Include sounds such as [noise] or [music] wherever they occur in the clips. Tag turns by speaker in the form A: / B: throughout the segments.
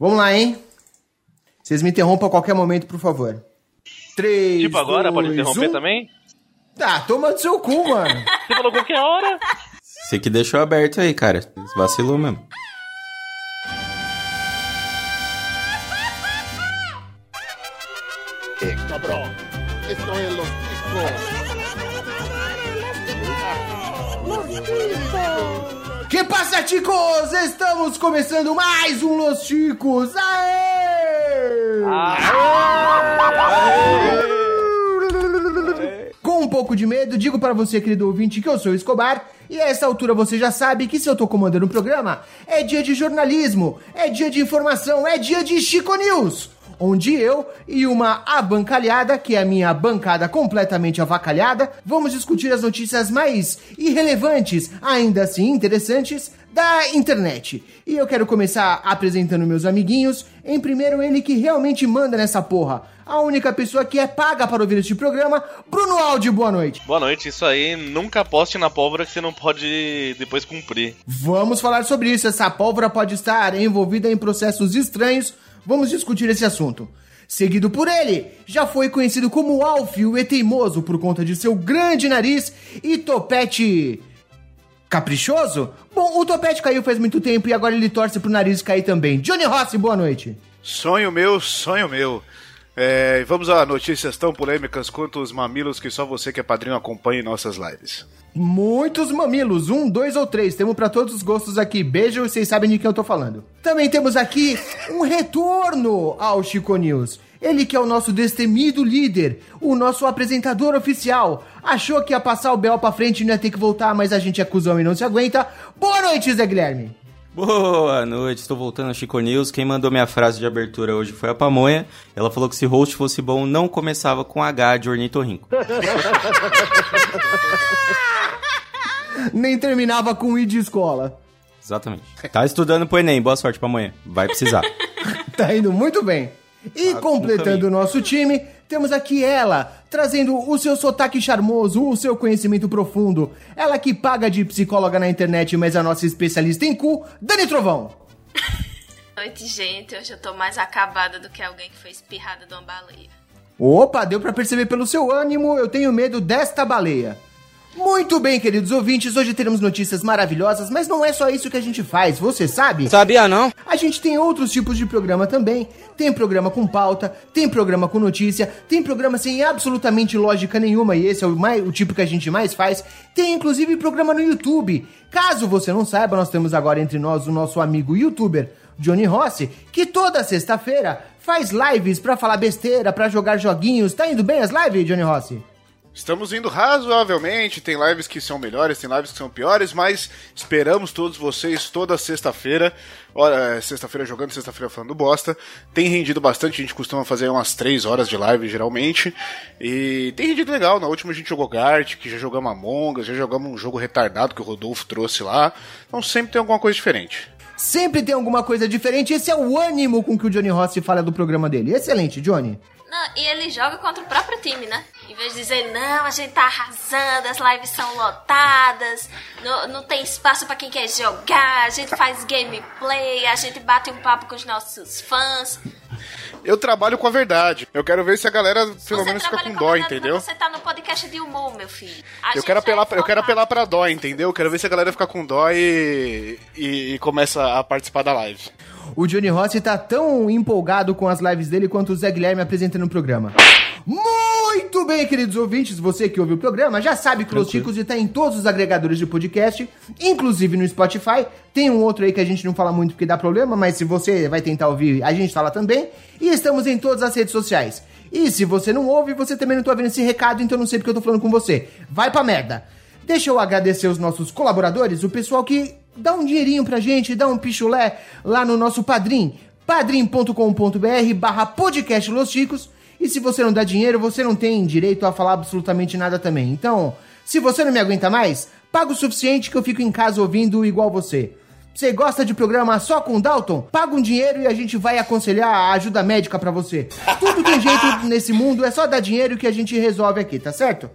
A: Vamos lá, hein? Vocês me interrompam a qualquer momento, por favor. Três.
B: Tipo agora,
A: dois,
B: pode interromper
A: um.
B: também?
A: Tá, toma do seu cu, mano. [laughs]
B: Você falou qualquer hora.
C: Você que deixou aberto aí, cara. Vacilou mesmo.
A: Chicos? Estamos começando mais um Los Chicos. Aê! Com um pouco de medo, digo para você, querido ouvinte, que eu sou o Escobar. E a essa altura você já sabe que se eu tô comandando o programa, é dia de jornalismo, é dia de informação, é dia de Chico News. Onde eu e uma abancalhada, que é a minha bancada completamente avacalhada, vamos discutir as notícias mais irrelevantes, ainda assim interessantes, da internet. E eu quero começar apresentando meus amiguinhos. Em primeiro, ele que realmente manda nessa porra. A única pessoa que é paga para ouvir este programa, Bruno Aldi, boa noite.
B: Boa noite, isso aí. Nunca poste na pólvora que você não pode depois cumprir.
A: Vamos falar sobre isso. Essa pólvora pode estar envolvida em processos estranhos. Vamos discutir esse assunto. Seguido por ele, já foi conhecido como Alf, o E teimoso, por conta de seu grande nariz e topete. caprichoso? Bom, o topete caiu faz muito tempo e agora ele torce pro nariz cair também. Johnny Rossi, boa noite.
D: Sonho meu, sonho meu. É, vamos a notícias tão polêmicas quanto os mamilos que só você que é padrinho acompanha em nossas lives.
A: Muitos mamilos, um, dois ou três. Temos para todos os gostos aqui. Beijo, vocês sabem de quem eu tô falando. Também temos aqui um retorno ao Chico News. Ele que é o nosso destemido líder, o nosso apresentador oficial. Achou que ia passar o Bel pra frente e não ia ter que voltar, mas a gente é cuzão e não se aguenta. Boa noite, Zé Guilherme.
C: Boa noite, estou voltando ao Chico News. Quem mandou minha frase de abertura hoje foi a Pamonha. Ela falou que se host fosse bom, não começava com H de ornitorrinco. [laughs]
A: Nem terminava com I de escola.
C: Exatamente. Tá estudando pro Enem, boa sorte pra amanhã. Vai precisar. [laughs]
A: Tá indo muito bem. E
C: Tá
A: completando o nosso time, temos aqui ela, trazendo o seu sotaque charmoso, o seu conhecimento profundo. Ela que paga de psicóloga na internet, mas é a nossa especialista em cu, Dani Trovão. [laughs]
E: noite, gente. Hoje eu tô mais acabada do que alguém que foi espirrada de uma baleia.
A: Opa, deu pra perceber pelo seu ânimo, eu tenho medo desta baleia. Muito bem, queridos ouvintes, hoje teremos notícias maravilhosas, mas não é só isso que a gente faz, você sabe?
F: Sabia não?
A: A gente tem outros tipos de programa também. Tem programa com pauta, tem programa com notícia, tem programa sem absolutamente lógica nenhuma, e esse é o, mais, o tipo que a gente mais faz. Tem inclusive programa no YouTube. Caso você não saiba, nós temos agora entre nós o nosso amigo youtuber Johnny Rossi, que toda sexta-feira faz lives pra falar besteira, pra jogar joguinhos. Tá indo bem as lives, Johnny Rossi?
D: Estamos indo razoavelmente, tem lives que são melhores, tem lives que são piores, mas esperamos todos vocês toda sexta-feira. Ora, Sexta-feira jogando, sexta-feira falando bosta. Tem rendido bastante, a gente costuma fazer umas 3 horas de live geralmente. E tem rendido legal. Na última a gente jogou Gartic, já jogamos Among Us, já jogamos um jogo retardado que o Rodolfo trouxe lá. Então sempre tem alguma coisa diferente.
A: Sempre tem alguma coisa diferente. Esse é o ânimo com que o Johnny Rossi fala do programa dele. Excelente, Johnny.
E: Não, e ele joga contra o próprio time, né? Em vez de dizer, não, a gente tá arrasando, as lives são lotadas, não, não tem espaço pra quem quer jogar, a gente faz gameplay, a gente bate um papo com os nossos fãs.
D: Eu trabalho com a verdade. Eu quero ver se a galera pelo
E: Você
D: menos fica com
E: com
D: dó,
E: verdade,
D: entendeu?
E: Você tá no podcast de humor, meu filho. A
D: Eu quero, apelar,
E: é
D: eu quero apelar pra dó, entendeu? Eu quero ver se a galera fica com dó e, e, e começa a participar da live.
A: O Johnny Rossi tá tão empolgado com as lives dele quanto o Zé Guilherme apresentando o programa. Muito bem, queridos ouvintes, você que ouve o programa já sabe que o Los Chicos está em todos os agregadores de podcast, inclusive no Spotify. Tem um outro aí que a gente não fala muito porque dá problema, mas se você vai tentar ouvir, a gente tá lá também. E estamos em todas as redes sociais. E se você não ouve, você também não tá ouvindo esse recado, então não sei porque eu tô falando com você. Vai pra merda. Deixa eu agradecer os nossos colaboradores, o pessoal que dá um dinheirinho pra gente, dá um pichulé lá no nosso Padrim, padrim.com.br barra podcast Los Chicos. E se você não dá dinheiro, você não tem direito a falar absolutamente nada também. Então, se você não me aguenta mais, paga o suficiente que eu fico em casa ouvindo igual você. Você gosta de programa só com Dalton? Paga um dinheiro e a gente vai aconselhar a ajuda médica pra você. Tudo tem jeito nesse mundo, é só dar dinheiro que a gente resolve aqui, tá certo?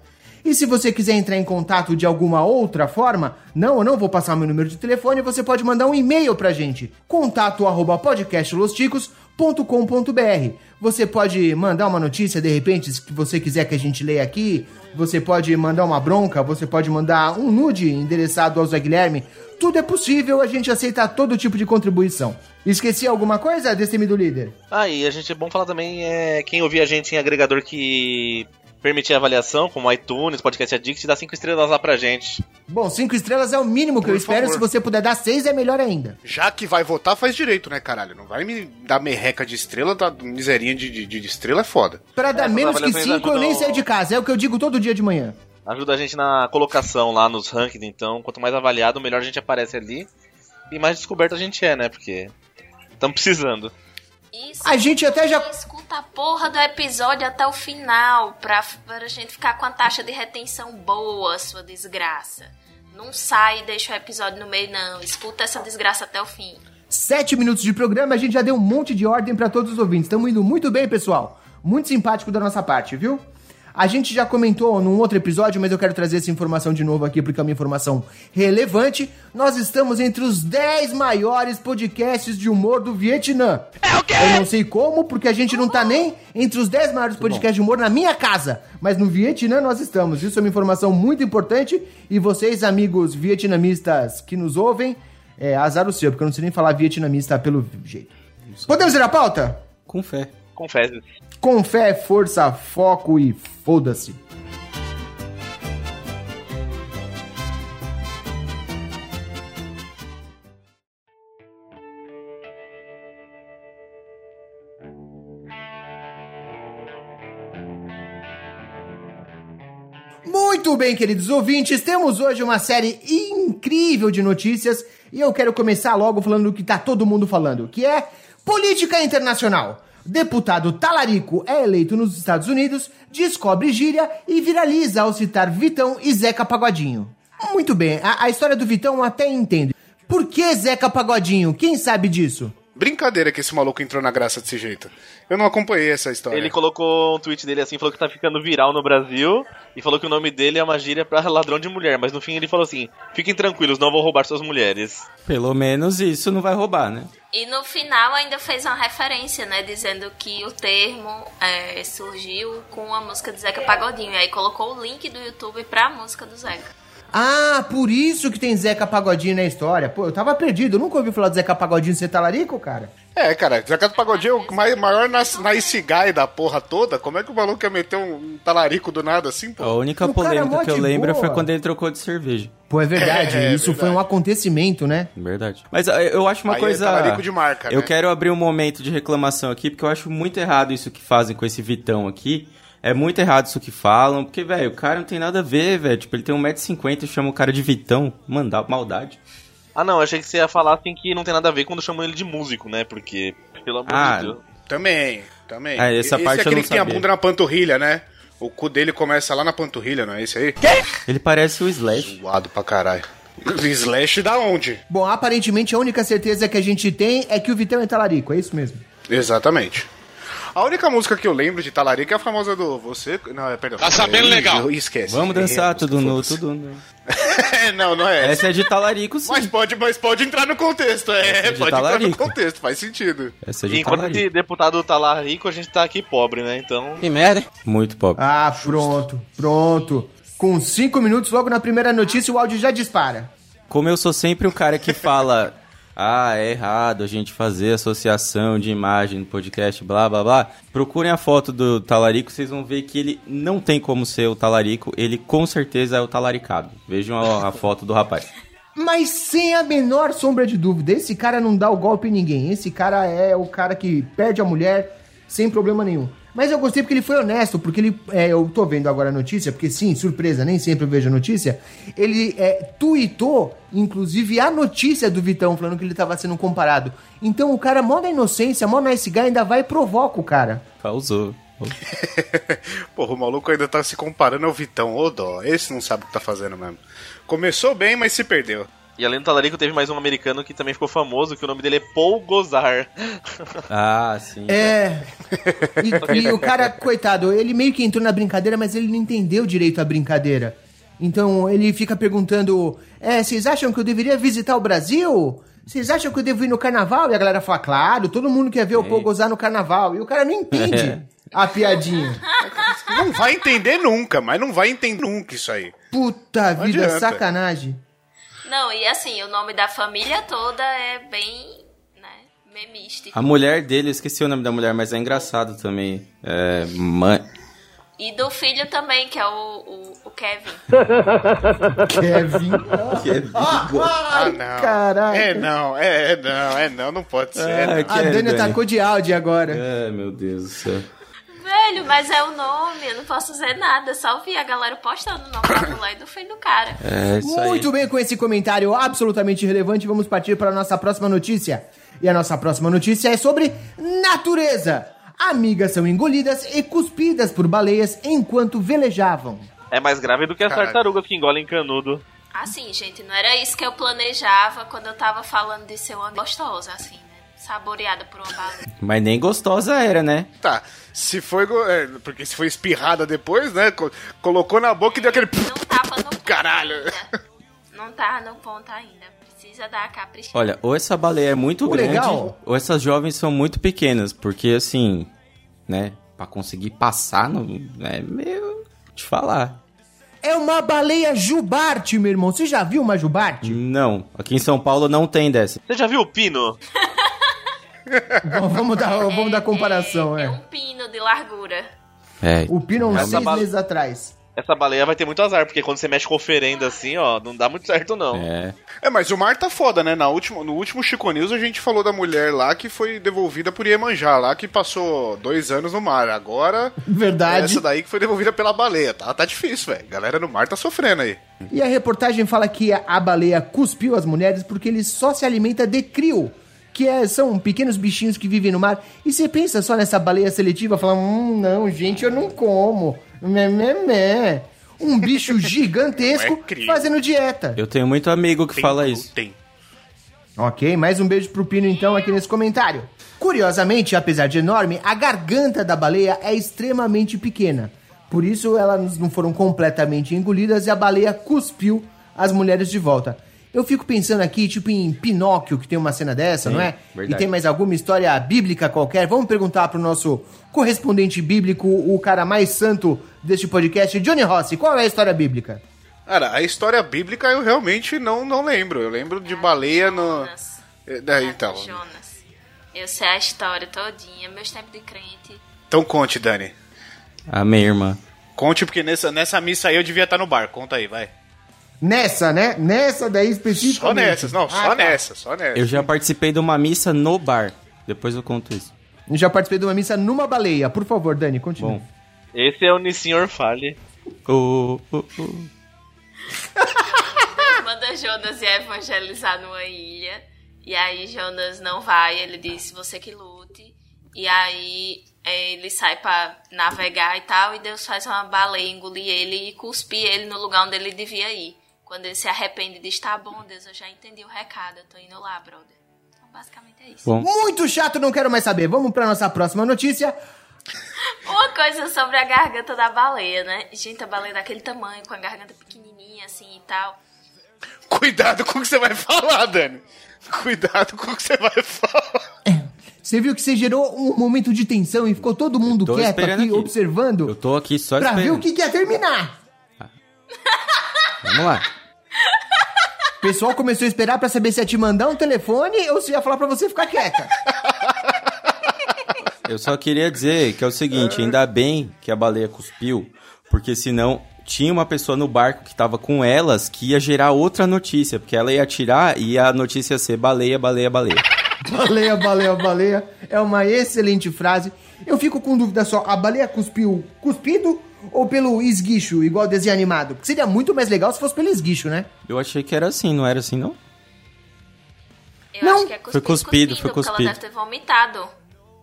A: E se você quiser entrar em contato de alguma outra forma, não, eu não vou passar meu número de telefone, você pode mandar um e-mail pra gente, contato arroba podcastlosticos.com.br. Você pode mandar uma notícia, de repente, se você quiser que a gente leia aqui, você pode mandar uma bronca, você pode mandar um nude endereçado ao Zé Guilherme. Tudo é possível, a gente aceita todo tipo de contribuição. Esqueci alguma coisa, destemido líder?
B: Ah, e a gente é bom falar também é quem ouvir a gente em agregador que permitir avaliação, como iTunes, Podcast Addict, dá cinco estrelas lá pra gente.
A: Bom, cinco estrelas é o mínimo que
D: Por
A: eu espero.
D: favor.
A: Se você puder dar seis, é melhor ainda.
D: Já que vai votar, faz direito, né, caralho? Não vai me dar merreca de estrela, tá miserinha de, de, de estrela é foda.
A: Pra dar
B: essas
A: menos que cinco, eu nem saio de casa. É o que eu digo todo dia de manhã.
B: Ajuda a gente na colocação lá nos rankings, então quanto mais avaliado, melhor a gente aparece ali. E mais descoberto a gente é, né? Porque estamos precisando.
E: Isso.
A: A gente até já-
E: Escuta a porra do episódio até o final, pra, pra gente ficar com a taxa de retenção boa, sua desgraça. Não sai e deixa o episódio no meio, não. Escuta essa desgraça até o fim.
A: Sete minutos de programa, a gente já deu um monte de ordem pra todos os ouvintes. Estamos indo muito bem, pessoal. Muito simpático da nossa parte, viu? A gente já comentou num outro episódio, mas eu quero trazer essa informação de novo aqui porque é uma informação relevante. Nós estamos entre os 10 maiores podcasts de humor do Vietnã. É o quê? Eu não sei como, porque a gente não tá nem entre os 10 maiores podcasts de humor na minha casa. Mas no Vietnã nós estamos. Isso é uma informação muito importante. E vocês, amigos vietnamistas que nos ouvem, é azar o seu, porque eu não sei nem falar vietnamista pelo jeito. Podemos ir à pauta?
C: Com fé.
B: Confesso.
A: Com fé, força, foco e foda-se. Muito bem, queridos ouvintes, temos hoje uma série incrível de notícias e eu quero começar logo falando do que tá todo mundo falando, que é política internacional. Deputado Talarico é eleito nos Estados Unidos, descobre gíria e viraliza ao citar Vitão e Zeca Pagodinho. Muito bem, a, a história do Vitão até entendo. Por que Zeca Pagodinho? Quem sabe disso?
D: Brincadeira que esse maluco entrou na graça desse jeito. Eu não acompanhei essa história.
B: Ele colocou um tweet dele assim, falou que tá ficando viral no Brasil e falou que o nome dele é uma gíria pra ladrão de mulher, mas no fim ele falou assim: fiquem tranquilos, não vou roubar suas mulheres.
C: Pelo menos isso não vai roubar, né?
E: E no final ainda fez uma referência, né? Dizendo que o termo é, surgiu com a música do Zeca Pagodinho. E aí colocou o link do YouTube pra música do Zeca.
A: Ah, por isso que tem Zeca Pagodinho na história. Pô, eu tava perdido, eu nunca ouvi falar do Zeca Pagodinho ser talarico, cara.
D: É, cara, Zeca do Pagodinho é o mai- maior nas- nice guy da porra toda. Como é que o maluco ia meter um talarico do nada assim,
C: A
D: pô?
C: única
A: O é
C: polêmica
A: mó
C: que eu lembro
A: boa.
C: foi quando ele trocou de cerveja.
A: Pô, é verdade, [laughs]
D: É, é
A: isso foi
D: verdade.
A: um acontecimento, né?
C: Verdade. Mas ah, eu acho uma
D: Aí é
C: coisa.
D: talarico de marca,
C: eu
D: né?
C: quero abrir um momento de reclamação aqui, porque eu acho muito errado isso que fazem com esse Vitão aqui. É muito errado isso que falam, porque, velho, o cara não tem nada a ver, velho. Tipo, ele tem 1,50m e chama o cara de Vitão. Manda maldade.
B: Ah não, achei que você ia falar assim que não tem nada a ver quando chamam ele de músico, né? Porque, pelo amor
C: Ah,
B: de Deus.
D: Também, também.
C: É, essa
D: esse
C: parte
D: é aquele
C: não
D: que tem a bunda na panturrilha, né? O cu dele começa lá na panturrilha, não é esse aí?
C: Ele parece o Slash.
D: Zoado pra caralho. Slash da onde?
A: Bom, aparentemente a única certeza que a gente tem é que o Vitão é talarico, é isso mesmo.
D: Exatamente. A única música que eu lembro de Talarico é a famosa do Você. Não, é, perdão. Tá sabendo legal. Esquece.
C: Vamos dançar
D: É,
C: tudo nu, tudo nu. [laughs]
D: não, não é essa.
C: Essa é de talarico, sim.
D: Mas pode, mas pode entrar no contexto, é,
C: é de
D: pode entrar no
C: talarico.
D: contexto, faz sentido.
C: Essa é de
B: enquanto
C: talarico.
B: esse deputado tá lá rico, a gente tá aqui pobre, né? Então.
C: Que merda, hein? Muito pobre.
A: Ah, pronto, pronto. Com cinco minutos, logo na primeira notícia, o áudio já dispara.
C: Como eu sou sempre o cara que fala, ah, é errado a gente fazer associação de imagem no podcast, blá blá blá. Procurem a foto do talarico, vocês vão ver que ele não tem como ser o talarico, ele com certeza é o talaricado. Vejam a, a foto do rapaz.
A: Mas sem a menor sombra de dúvida, esse cara não dá o golpe em ninguém. Esse cara é o cara que perde a mulher sem problema nenhum. Mas eu gostei porque ele foi honesto, porque ele. é, eu tô vendo agora a notícia, porque sim, surpresa, nem sempre eu vejo a notícia. Ele é, tweetou, inclusive, a notícia do Vitão, falando que ele tava sendo comparado. Então o cara, mó na inocência, mó nice guy, ainda vai e provoca o cara.
C: Causou. [laughs]
D: Porra, o maluco ainda tá se comparando ao Vitão, ô dó. Esse não sabe o que tá fazendo mesmo. Começou bem, mas se perdeu.
B: E além do Talarico, teve mais um americano que também ficou famoso, que o nome dele é Paul Gozar.
C: Ah, sim.
A: É. E, e o cara, coitado, ele meio que entrou na brincadeira, mas ele não entendeu direito a brincadeira. Então ele fica perguntando: É, vocês acham que eu deveria visitar o Brasil? Vocês acham que eu devo ir no carnaval? E a galera fala: Claro, todo mundo quer ver o Paul gozar no carnaval. E o cara não entende [laughs] a piadinha.
D: Não vai entender nunca, mas não vai entender nunca isso aí.
A: Puta
D: Não
A: vida,
D: adianta.
A: sacanagem.
E: Não, e assim, o nome da família toda é bem, né, memístico.
C: A mulher dele, eu esqueci o nome da mulher, mas é engraçado também. É. Mãe.
E: E do filho também, que é o, o, o Kevin.
A: Kevin.
D: Ah, não.
A: Caraca.
D: É não, é, é não, é não, não pode ser.
C: É,
D: não.
C: que
A: A
C: é,
A: Dani
C: Dani?
A: atacou de áudio agora.
C: É, meu Deus do céu.
E: Velho, mas é o nome, eu não posso dizer nada. Só vi a galera postando o nome da mulher e do filho do cara.
C: É isso aí.
A: Muito bem, com esse comentário absolutamente relevante, vamos partir para a nossa próxima notícia. E a nossa próxima notícia é sobre natureza. Amigas são engolidas e cuspidas por baleias enquanto velejavam.
B: É mais grave do que as.
E: Ah,
B: tartarugas que engolem canudo.
E: Assim, gente, não era isso que eu planejava quando eu tava falando de ser uma gostosa, assim? Saboreada por uma baleia.
C: Mas nem gostosa era, né?
D: Tá, se foi. é, porque se foi espirrada depois, né? co- colocou na boca e deu aquele.
E: Não tava no ponto
D: Caralho.
E: ainda. Não tava no ponto ainda. Precisa dar a capricha.
C: Olha, ou essa baleia é muito
A: O
C: grande,
A: legal-
C: ou essas jovens são muito pequenas, porque assim, né, Pra conseguir passar no é meio te falar.
A: É uma baleia jubarte, meu irmão. Você já viu uma jubarte?
C: Não, aqui em São Paulo não tem dessa.
B: Você já viu o Pino? [laughs]
A: Bom, vamos dar, vamos dar comparação,
E: é,
A: é.
E: é um pino de largura.
C: É.
A: O Pino, uns
B: Essa
A: seis
B: bala-
A: meses atrás.
B: Essa baleia vai ter muito azar, porque quando você mexe com oferenda assim, ó, não dá muito certo não.
C: É.
D: É, mas o mar tá foda, né? Na última, no último Chico News a gente falou da mulher lá que foi devolvida por Iemanjá, lá que passou dois anos no mar. Agora,
A: Verdade.
D: essa daí que foi devolvida pela baleia. Tá, tá difícil, velho. Galera no mar tá sofrendo aí.
A: E a reportagem fala que a- a baleia cuspiu as mulheres porque ele só se alimenta de crio, que é- são pequenos bichinhos que vivem no mar. E você pensa só nessa baleia seletiva, fala, hum, não, gente, eu não como. Mé, mé, mé. Um bicho [laughs] gigantesco
D: é
A: fazendo dieta.
C: Eu tenho muito amigo que fala isso.
D: Tem.
A: Ok, mais um beijo pro Pino então aqui nesse comentário. Curiosamente, apesar de enorme, a garganta da baleia é extremamente pequena. Por isso elas não foram completamente engolidas e a baleia cuspiu as mulheres de volta. Eu fico pensando aqui, tipo em Pinóquio, que tem uma cena dessa,
C: Sim,
A: não é?
C: verdade.
A: E tem mais alguma história bíblica qualquer? Vamos perguntar pro nosso correspondente bíblico, o cara mais santo deste podcast, Johnny Rossi. Qual é a história bíblica?
D: Cara, a história bíblica eu realmente não, não lembro. Eu lembro de baleia no.
E: Jonas.
D: É, daí, então.
E: Jonas. Eu sei a história todinha, meus tempos de crente.
D: Então conte, Dani.
C: A minha irmã.
D: Conte, porque nessa, nessa missa aí eu devia estar no bar. Conta aí, vai.
A: Nessa, né? Nessa daí
D: Só
A: especificamente.
D: nessas, não, só
A: Ah, tá.
D: nessa, só nessa.
C: Eu já participei de uma missa no bar. Depois eu conto isso.
A: Já participei de uma missa numa baleia. Por favor, Dani, continue.
C: Bom.
B: Esse é o Nissenhor Fale.
C: O, o, o-
E: Deus [laughs] manda Jonas ir evangelizar numa ilha. E aí Jonas não vai, ele diz, você que lute. E aí é, ele sai pra navegar e tal, e Deus faz uma baleia engolir ele e cuspir ele no lugar onde ele devia ir. Quando ele se arrepende e diz, tá bom, Deus, eu já entendi o recado, eu tô indo lá, brother. Então basicamente é isso.
C: Bom,
A: Muito chato, não quero mais saber. Vamos pra nossa próxima notícia. [laughs]
E: Uma coisa sobre a garganta da baleia, né? Gente, a baleia daquele tamanho, com a garganta pequenininha assim e tal.
D: Cuidado com o que você vai falar, Dani. Cuidado com o que você vai falar.
A: Você viu que você gerou um momento de tensão e ficou todo mundo quieto aqui,
C: aqui.
A: observando
C: eu tô aqui só
A: pra ver
C: esperando.
A: o que, que ia terminar.
C: Vamos lá.
A: O pessoal começou a esperar pra saber se ia te mandar um telefone ou se ia falar pra você ficar quieta.
C: Eu só queria dizer que é o seguinte, ainda bem que a baleia cuspiu, porque senão tinha uma pessoa no barco que tava com elas que ia gerar outra notícia, porque ela ia tirar e a notícia ia ser baleia, baleia, baleia.
A: Baleia, baleia, baleia. É uma excelente frase. Eu fico com dúvida só, a baleia cuspiu cuspido ou pelo esguicho, igual desenho animado? Porque seria muito mais legal se fosse pelo esguicho, né?
C: Eu achei que era assim, não era assim não?
E: Eu
A: Não,
E: acho que é cuspido,
C: foi cuspido, foi
E: porque
C: cuspido.
E: ela deve ter vomitado.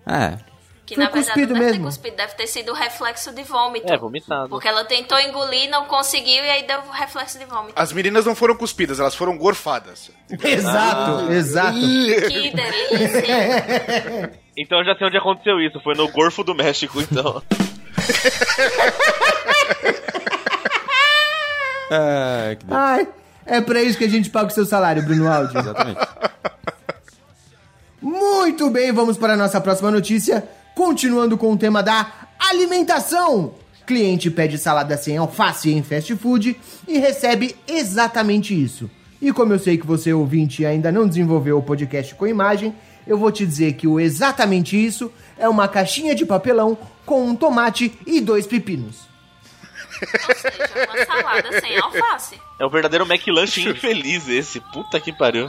C: É.
E: Que
A: Foi
E: na verdade
A: cuspido
E: não deve
A: mesmo.
E: ter cuspido, deve ter sido o reflexo de vômito.
B: É, vomitado.
E: Porque ela tentou engolir, não conseguiu e aí deu reflexo de vômito.
D: As meninas não foram cuspidas, elas foram gorfadas. [laughs]
A: Exato, exato.
E: Que delícia!
B: Então eu já sei onde aconteceu isso. Foi no Golfo do México, então. [laughs] [laughs]
C: Ah, que delícia.
A: Ai, é pra isso que a gente paga o seu salário, Bruno Aldi.
C: Exatamente.
A: Muito bem, vamos para a nossa próxima notícia. Continuando com o tema da alimentação. Cliente pede salada sem alface em fast food e recebe exatamente isso. E como eu sei que você, ouvinte, ainda não desenvolveu o podcast com imagem, eu vou te dizer que o exatamente isso é uma caixinha de papelão com um tomate e dois pepinos.
E: Ou seja, uma salada sem alface.
B: É o verdadeiro McLanche infeliz esse. Puta que pariu.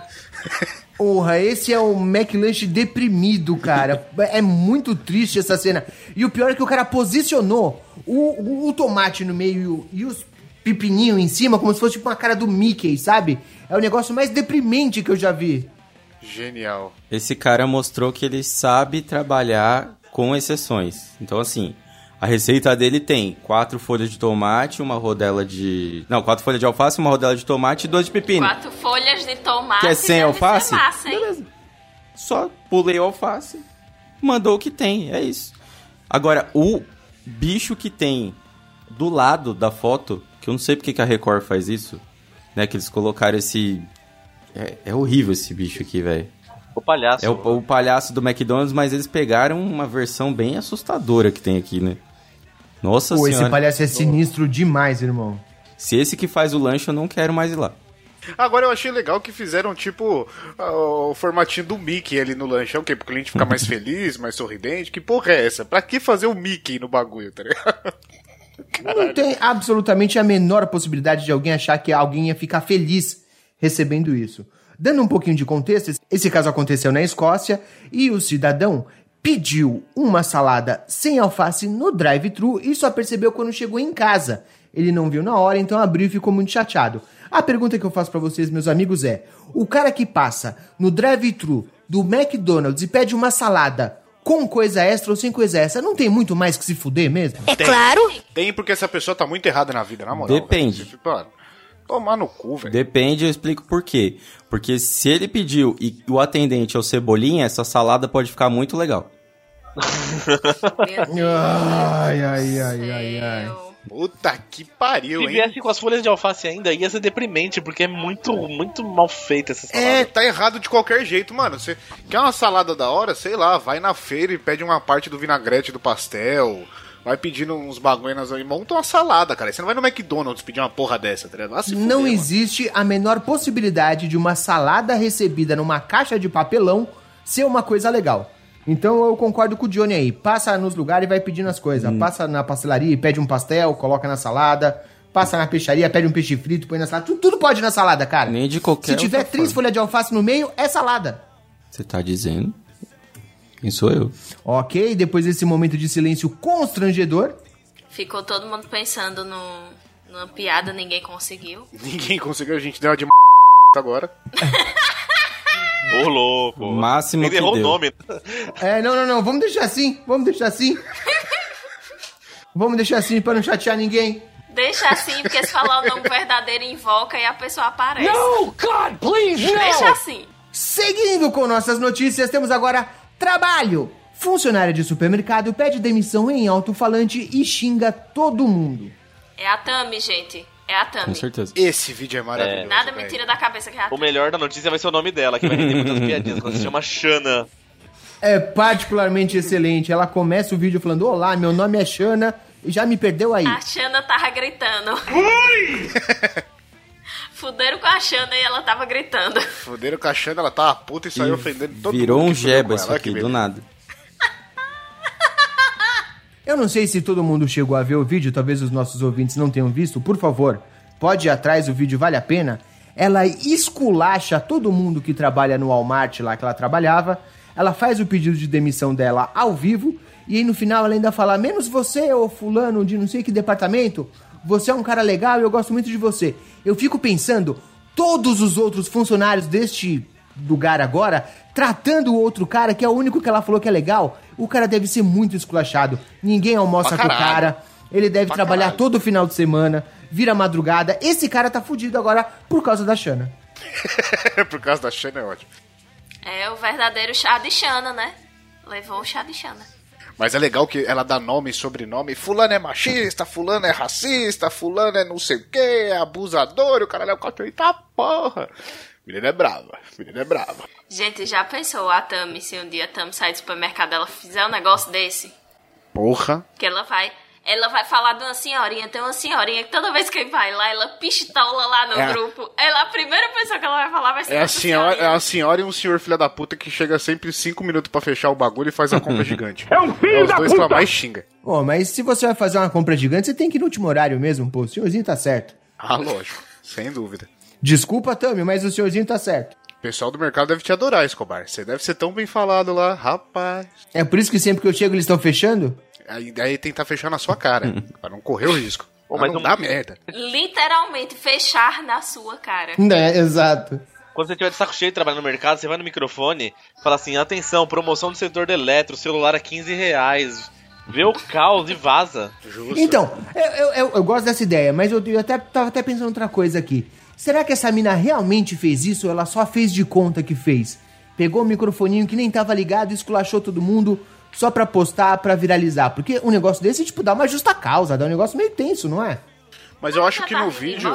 A: Porra, esse é o McLanche deprimido, cara. É muito triste essa cena. E o pior é que o cara posicionou o, o- o tomate no meio e os pepininhos em cima como se fosse tipo uma cara do Mickey, sabe? É o negócio mais deprimente que eu já vi.
D: Genial.
C: Esse cara mostrou que ele sabe trabalhar com exceções. Então, assim, a receita dele tem quatro folhas de tomate, uma rodela de. Não, quatro folhas de alface, uma rodela de tomate e dois de pepino.
E: Quatro folhas de tomate.
C: Quer sem
E: deve
C: alface?
E: Ser massa, hein?
C: Beleza. Só pulei o alface, mandou o que tem, é isso. Agora, o bicho que tem do lado da foto, que eu não sei porque que a Record faz isso, né? Que eles colocaram esse. É, é horrível esse bicho aqui, velho.
B: O palhaço.
C: É o, o palhaço do McDonald's, mas eles pegaram uma versão bem assustadora que tem aqui, né? Nossa
A: Pô,
C: senhora.
A: esse palhaço é sinistro demais, irmão.
C: Se esse que faz o lanche, eu não quero mais ir lá.
D: Agora eu achei legal que fizeram, tipo, o formatinho do Mickey ali no lanche. É o quê? Pro cliente ficar mais [laughs] feliz, mais sorridente? Que porra é essa? Pra que fazer o Mickey no bagulho, tá ligado?
A: Não tem absolutamente a menor possibilidade de alguém achar que alguém ia ficar feliz recebendo isso. Dando um pouquinho de contexto, esse caso aconteceu na Escócia e o cidadão pediu uma salada sem alface no drive-thru e só percebeu quando chegou em casa. Ele não viu na hora, então abriu e ficou muito chateado. A pergunta que eu faço pra vocês, meus amigos, é: o cara que passa no drive-thru do McDonald's e pede uma salada com coisa extra ou sem coisa extra, não tem muito mais que se fuder mesmo?
E: É claro.
D: Tem porque essa pessoa tá muito errada na vida, na moral.
C: Depende.
D: velho. Tomar no cu, velho.
C: Depende, eu explico por quê. Porque se ele pediu e o atendente é o Cebolinha, essa salada pode ficar muito legal.
A: Ai, ai, ai, ai, ai.
D: Puta que pariu,
B: Se
D: hein?
B: viesse com as folhas de alface ainda, ia ser deprimente, porque é muito, muito mal feita essa salada.
D: É, tá errado de qualquer jeito, mano. Você quer uma salada da hora? Sei lá, vai na feira e pede uma parte do vinagrete do pastel. Vai pedindo uns bagulhos aí, monta uma salada, cara. Você não vai no McDonald's pedir uma porra dessa, tá ligado? Vai se
A: Não
D: fuder, mano.
A: existe a menor possibilidade de uma salada recebida numa caixa de papelão ser uma coisa legal. Então eu concordo com o Johnny aí. Passa nos lugares e vai pedindo as coisas.
C: Hum.
A: Passa na pastelaria e pede um pastel, coloca na salada. Passa na peixaria, pede um peixe frito, põe na salada. Tudo, tudo pode ir na salada, cara.
C: Nem de qualquer
A: Se tiver
C: outra
A: três folhas de alface no meio, é salada.
C: Você tá dizendo? Quem sou eu?
A: Ok, depois desse momento de silêncio constrangedor,
E: Ficou todo mundo pensando no, numa piada, ninguém conseguiu. [laughs]
D: Ninguém conseguiu, a gente deu uma de agora.
B: Ô, louco.
C: Máximo
B: Ele errou o nome.
A: É, não, não, não, vamos deixar assim, vamos deixar assim. vamos deixar assim pra não chatear ninguém.
E: Deixa assim, porque se falar o nome verdadeiro invoca e a pessoa aparece. No, God, please, Deixa assim.
A: Seguindo com nossas notícias, temos agora trabalho. Funcionária de supermercado pede demissão em alto-falante e xinga todo mundo.
E: É a Tami, gente. É a
C: Com
E: Tami.
C: certeza.
D: Esse vídeo é maravilhoso.
E: Nada me tira da cabeça que é a
B: O
E: Tami.
B: melhor da notícia vai ser o nome dela, que vai ter muitas [laughs] piadinhas. Quando se chama Shana.
A: É particularmente excelente. Ela começa o vídeo falando: Olá, meu nome é Shana e já me perdeu aí.
E: A Xana tava gritando. [laughs] Fuderam com a Xana e ela tava gritando.
D: Fuderam com a Xana, ela tava puta e saiu ofendendo todo
C: Virou
D: mundo.
C: um
D: que fudeu
C: jeba isso aqui, do nada. [laughs]
A: Eu não sei se todo mundo chegou a ver o vídeo, talvez os nossos ouvintes não tenham visto. Por favor, pode ir atrás, o vídeo vale a pena. Ela esculacha todo mundo que trabalha no Walmart lá que ela trabalhava. Ela faz o pedido de demissão dela ao vivo. E aí no final ela ainda fala: Menos você, ô fulano de não sei que departamento. Você é um cara legal e eu gosto muito de você. Eu fico pensando, todos os outros funcionários deste lugar agora, tratando o outro cara, que é o único que ela falou que é legal, o cara deve ser muito esculachado. Ninguém almoça com o cara. Ele deve
D: Pra
A: trabalhar
D: caralho.
A: todo final de semana, vira madrugada. Esse cara tá fudido agora por causa da Xana. [laughs]
D: Por causa da Xana é ótimo.
E: É o verdadeiro chá de Xana, né? Levou o chá de Xana.
D: Mas é legal que ela dá nome e sobrenome. Fulano é machista, fulano é racista, fulano é não sei o que, é abusador, e o cara é o quatro. Eita porra! Menina é brava, menina é brava.
E: Gente, já pensou a Tami, se um dia a Tami sair do supermercado ela fizer um negócio desse?
D: Porra.
E: Que ela vai. Ela vai falar de uma senhorinha, tem uma senhorinha que toda vez que vai lá, ela pistola lá no
D: É.
E: grupo. Ela, a primeira pessoa que ela vai falar vai ser
D: É a, senhora, é a senhora e um senhor filha da puta que chega sempre cinco minutos pra fechar o bagulho e faz a compra [laughs] gigante. É um filho é os da dois puta! que ela mais xinga.
A: Ô, mas se você vai fazer uma compra gigante, você tem que ir no último horário mesmo, pô. O senhorzinho tá certo.
D: Ah, lógico. Sem dúvida.
A: Desculpa, Tami, mas o senhorzinho tá certo.
D: O pessoal do mercado deve te adorar, Escobar. Você deve ser tão bem falado lá, rapaz.
A: É por isso que sempre que eu chego eles estão fechando?
D: Aí, aí tentar fechar na sua cara, [laughs] pra não correr o risco.
B: Pô, mas
D: não
B: um-
D: dá merda.
E: Literalmente fechar na sua cara.
A: É, exato.
B: Quando você tiver de saco cheio de trabalhar no mercado, você vai no microfone fala assim: atenção, promoção do setor de eletro, celular a 15 reais. Vê o caos e vaza.
D: Justo.
A: Então, eu, eu, eu- gosto dessa ideia, mas eu, eu até tava até pensando outra coisa aqui. Será que essa mina realmente fez isso ou ela só fez de conta que fez? Pegou o microfoninho que nem tava ligado esculachou todo mundo só pra postar, pra viralizar? Porque um negócio desse, tipo, dá uma justa causa, dá um negócio meio tenso, não é?
D: Mas eu acho que
E: tá
D: no vídeo.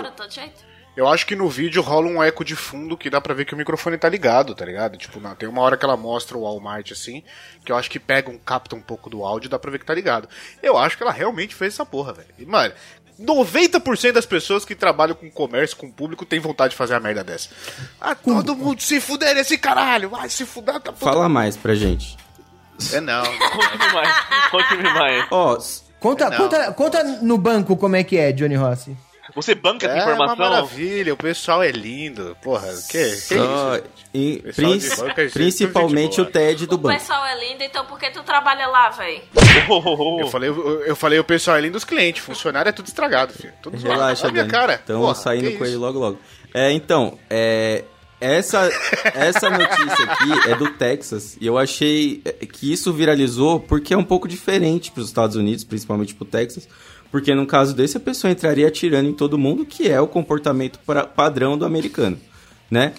D: Eu acho que no vídeo rola um eco de fundo que dá pra ver que o microfone tá ligado, tá ligado? Tipo, não, tem uma hora que ela mostra o Walmart assim, que eu acho que pega um, capta um pouco do áudio e dá pra ver que tá ligado. Eu acho que ela realmente fez essa porra, velho. E, mano, 90% das pessoas que trabalham com comércio, com público, tem vontade de fazer a merda dessa. Ah, todo mundo se fuder nesse caralho, vai se fuder, tá.
C: Fala mais pra gente.
D: É não.
B: Conte-me mais. Conte-me mais.
C: Ó,
A: Conta,
D: Não.
A: conta, conta no banco como é que é, Johnny Rossi.
B: Você banca essa
D: É uma
B: informação?
D: maravilha, o pessoal é lindo. Porra, que, que
C: só,
D: isso?
C: e
D: Pessoal de
C: prin-
D: banco é gente-
C: principalmente o. TED do
E: O
C: banco.
E: pessoal é lindo, então por que tu trabalha lá, véi?
B: Oh, oh, oh.
D: Eu falei, eu, eu falei o pessoal é lindo dos clientes, funcionário é tudo estragado, filho. Tudo.
C: Relaxa,
D: a minha
C: Dani.
D: cara.
C: Estamos
D: Porra,
C: saindo com
D: isso?
C: ele logo logo. É, então, é, essa, essa notícia aqui é do Texas e eu achei que isso viralizou porque é um pouco diferente para os Estados Unidos, principalmente para o Texas, porque num caso desse a pessoa entraria atirando em todo mundo, que é o comportamento pra- padrão do americano, né?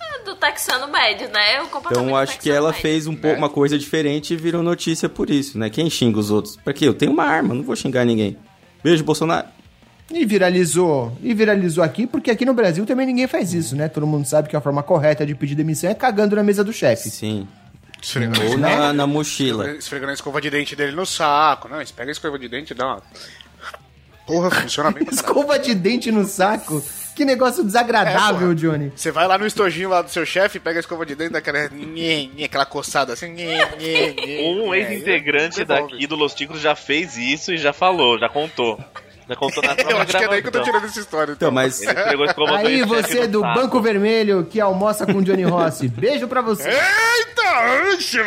E: É Do texano médio, né? O comportamento
C: Então acho que ela
E: médio.
C: fez um pouco uma coisa diferente e virou notícia por isso, né? Quem xinga os outros? Pra quê? Eu tenho uma arma, não vou xingar ninguém. Beijo, Bolsonaro.
A: E viralizou. E viralizou aqui, porque aqui no Brasil também ninguém faz isso, né? Todo mundo sabe que a forma correta de pedir demissão é cagando na mesa do chefe.
C: Sim.
D: Esfregando,
C: Ou na, na mochila.
D: esfregando a escova de dente dele no saco. Não, você pega a escova de dente e dá uma... Porra, funciona bem.
A: Escova de dente no saco. Que negócio desagradável,
D: É.
A: Johnny.
D: Você vai lá no estojinho lá do seu chefe, pega a escova de dente, dá aquela, nhe, nhe, aquela coçada assim. nhe, nhe, nhe,
B: Um ex-integrante daqui do Los Ticos já fez isso e já falou, já contou. Já contou na [laughs]
D: Eu acho que é daí que eu tô tirando essa história.
C: Então, mas
B: a escova
A: Aí você do. Banco Vermelho que almoça com Johnny Rossi. [laughs] Beijo pra você.
D: Eita, oxe,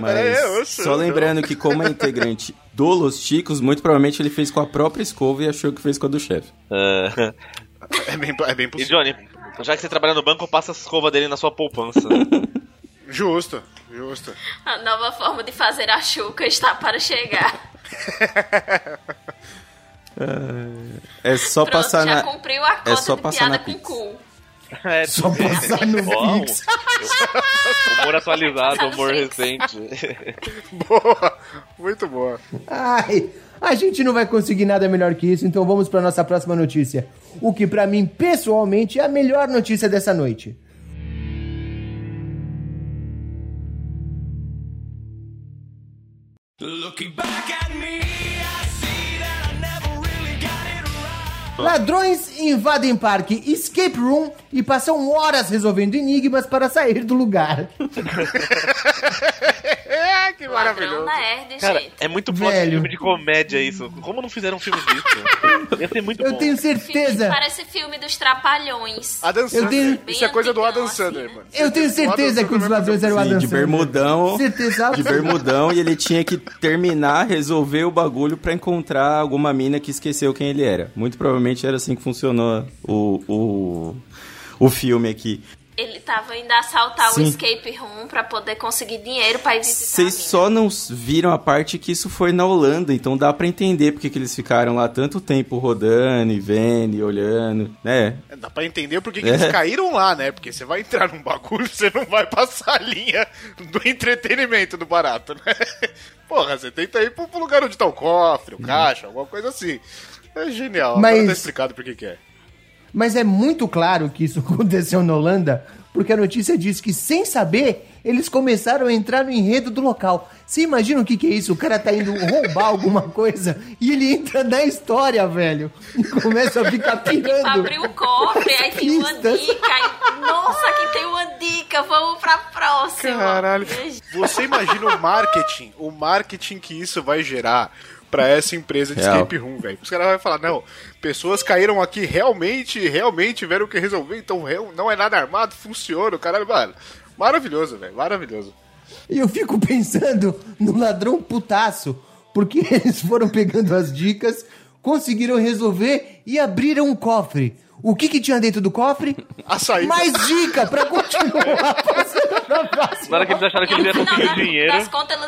C: Mas
D: oxe.
C: só lembrando que como é integrante do Los Chicos, muito provavelmente ele fez com a própria escova e achou que fez com a do chefe.
B: É.
D: É bem, é bem
B: E
D: possível.
B: Johnny, já que você trabalha no banco, passa a escova dele na sua poupança. [laughs]
D: Justo, justo.
E: A nova forma de fazer a chuca está para chegar.
C: É só
E: Pronto,
C: passar
E: já
C: na.
E: cumpriu a cota
C: é só
E: de
C: passar
E: piada
C: na
E: com
C: Pix.
E: cu.
B: É, [laughs]
A: Só passar no
B: Bom,
A: Pix. [laughs] [laughs]
B: humor atualizado, humor recente.
D: Boa, muito boa.
A: Ai, a gente não vai conseguir nada melhor que isso, então vamos pra nossa próxima notícia. O que pra mim, pessoalmente, é a melhor notícia dessa noite. Ladrões invadem parque escape room e passam horas resolvendo enigmas para sair do lugar.
D: É, [laughs] que maravilhoso.
B: Cara,
E: gente.
B: é muito bom
A: Velho.
B: filme de comédia isso. Como não fizeram um filme disso? Ia ser muito
A: Eu
B: bom.
A: tenho
E: Filme-
A: certeza.
E: Parece filme dos Trapalhões.
D: Adam
A: Eu tenho-
D: Sandler. Isso é coisa do Adam Sandler,
E: antigão,
D: mano.
A: Eu tenho certeza que os ladrões eram o
C: Sim,
A: Adam
C: de
A: Sandler.
C: bermudão.
A: Certeza
C: De
A: absoluta.
C: bermudão e ele tinha que terminar, resolver o bagulho pra encontrar alguma mina que esqueceu quem ele era. Muito era assim que funcionou o, o, o filme aqui.
E: Ele tava indo assaltar
C: Sim.
E: o escape room pra poder conseguir dinheiro pra ir visitar
C: Vocês só não viram a parte que isso foi na Holanda, então dá pra entender porque que eles ficaram lá tanto tempo rodando e vendo e olhando, né?
D: Dá pra entender por que, que
C: É.
D: eles caíram lá, né? Porque você vai entrar num bagulho, [laughs] você não vai passar a linha do entretenimento do barato, né? [laughs] Porra, você tenta ir pro, pro lugar onde tá o cofre, o caixa, alguma coisa assim. É genial. Agora
A: Mas-
D: tá explicado por que que é.
A: Mas é muito claro que isso [laughs] aconteceu na Holanda, porque a notícia diz que, sem saber, eles começaram a entrar no enredo do local. Você imagina o que, que é isso? O cara tá indo roubar alguma coisa e ele entra na história, velho. E começa a ficar pirando.
E: Abriu o cofre, aí tem uma dica. Aí, nossa, aqui tem uma dica, vamos pra próxima.
D: Caralho. Você imagina o marketing, o marketing que isso vai gerar pra essa empresa de
C: Real.
D: escape room, velho. Os caras vão falar, não, pessoas caíram aqui realmente, realmente tiveram que resolver, então real- não é nada armado, funciona, o caralho, mano. Maravilhoso, velho, maravilhoso.
A: E eu fico [laughs] pensando no ladrão putaço, porque [laughs] eles foram pegando as dicas, conseguiram resolver e abriram um cofre. O que que tinha dentro do cofre?
D: A saída.
A: Mais dica pra continuar [laughs] fazendo na próxima.
B: Na hora que eles acharam que eles iam conseguir dinheiro.
E: das contas,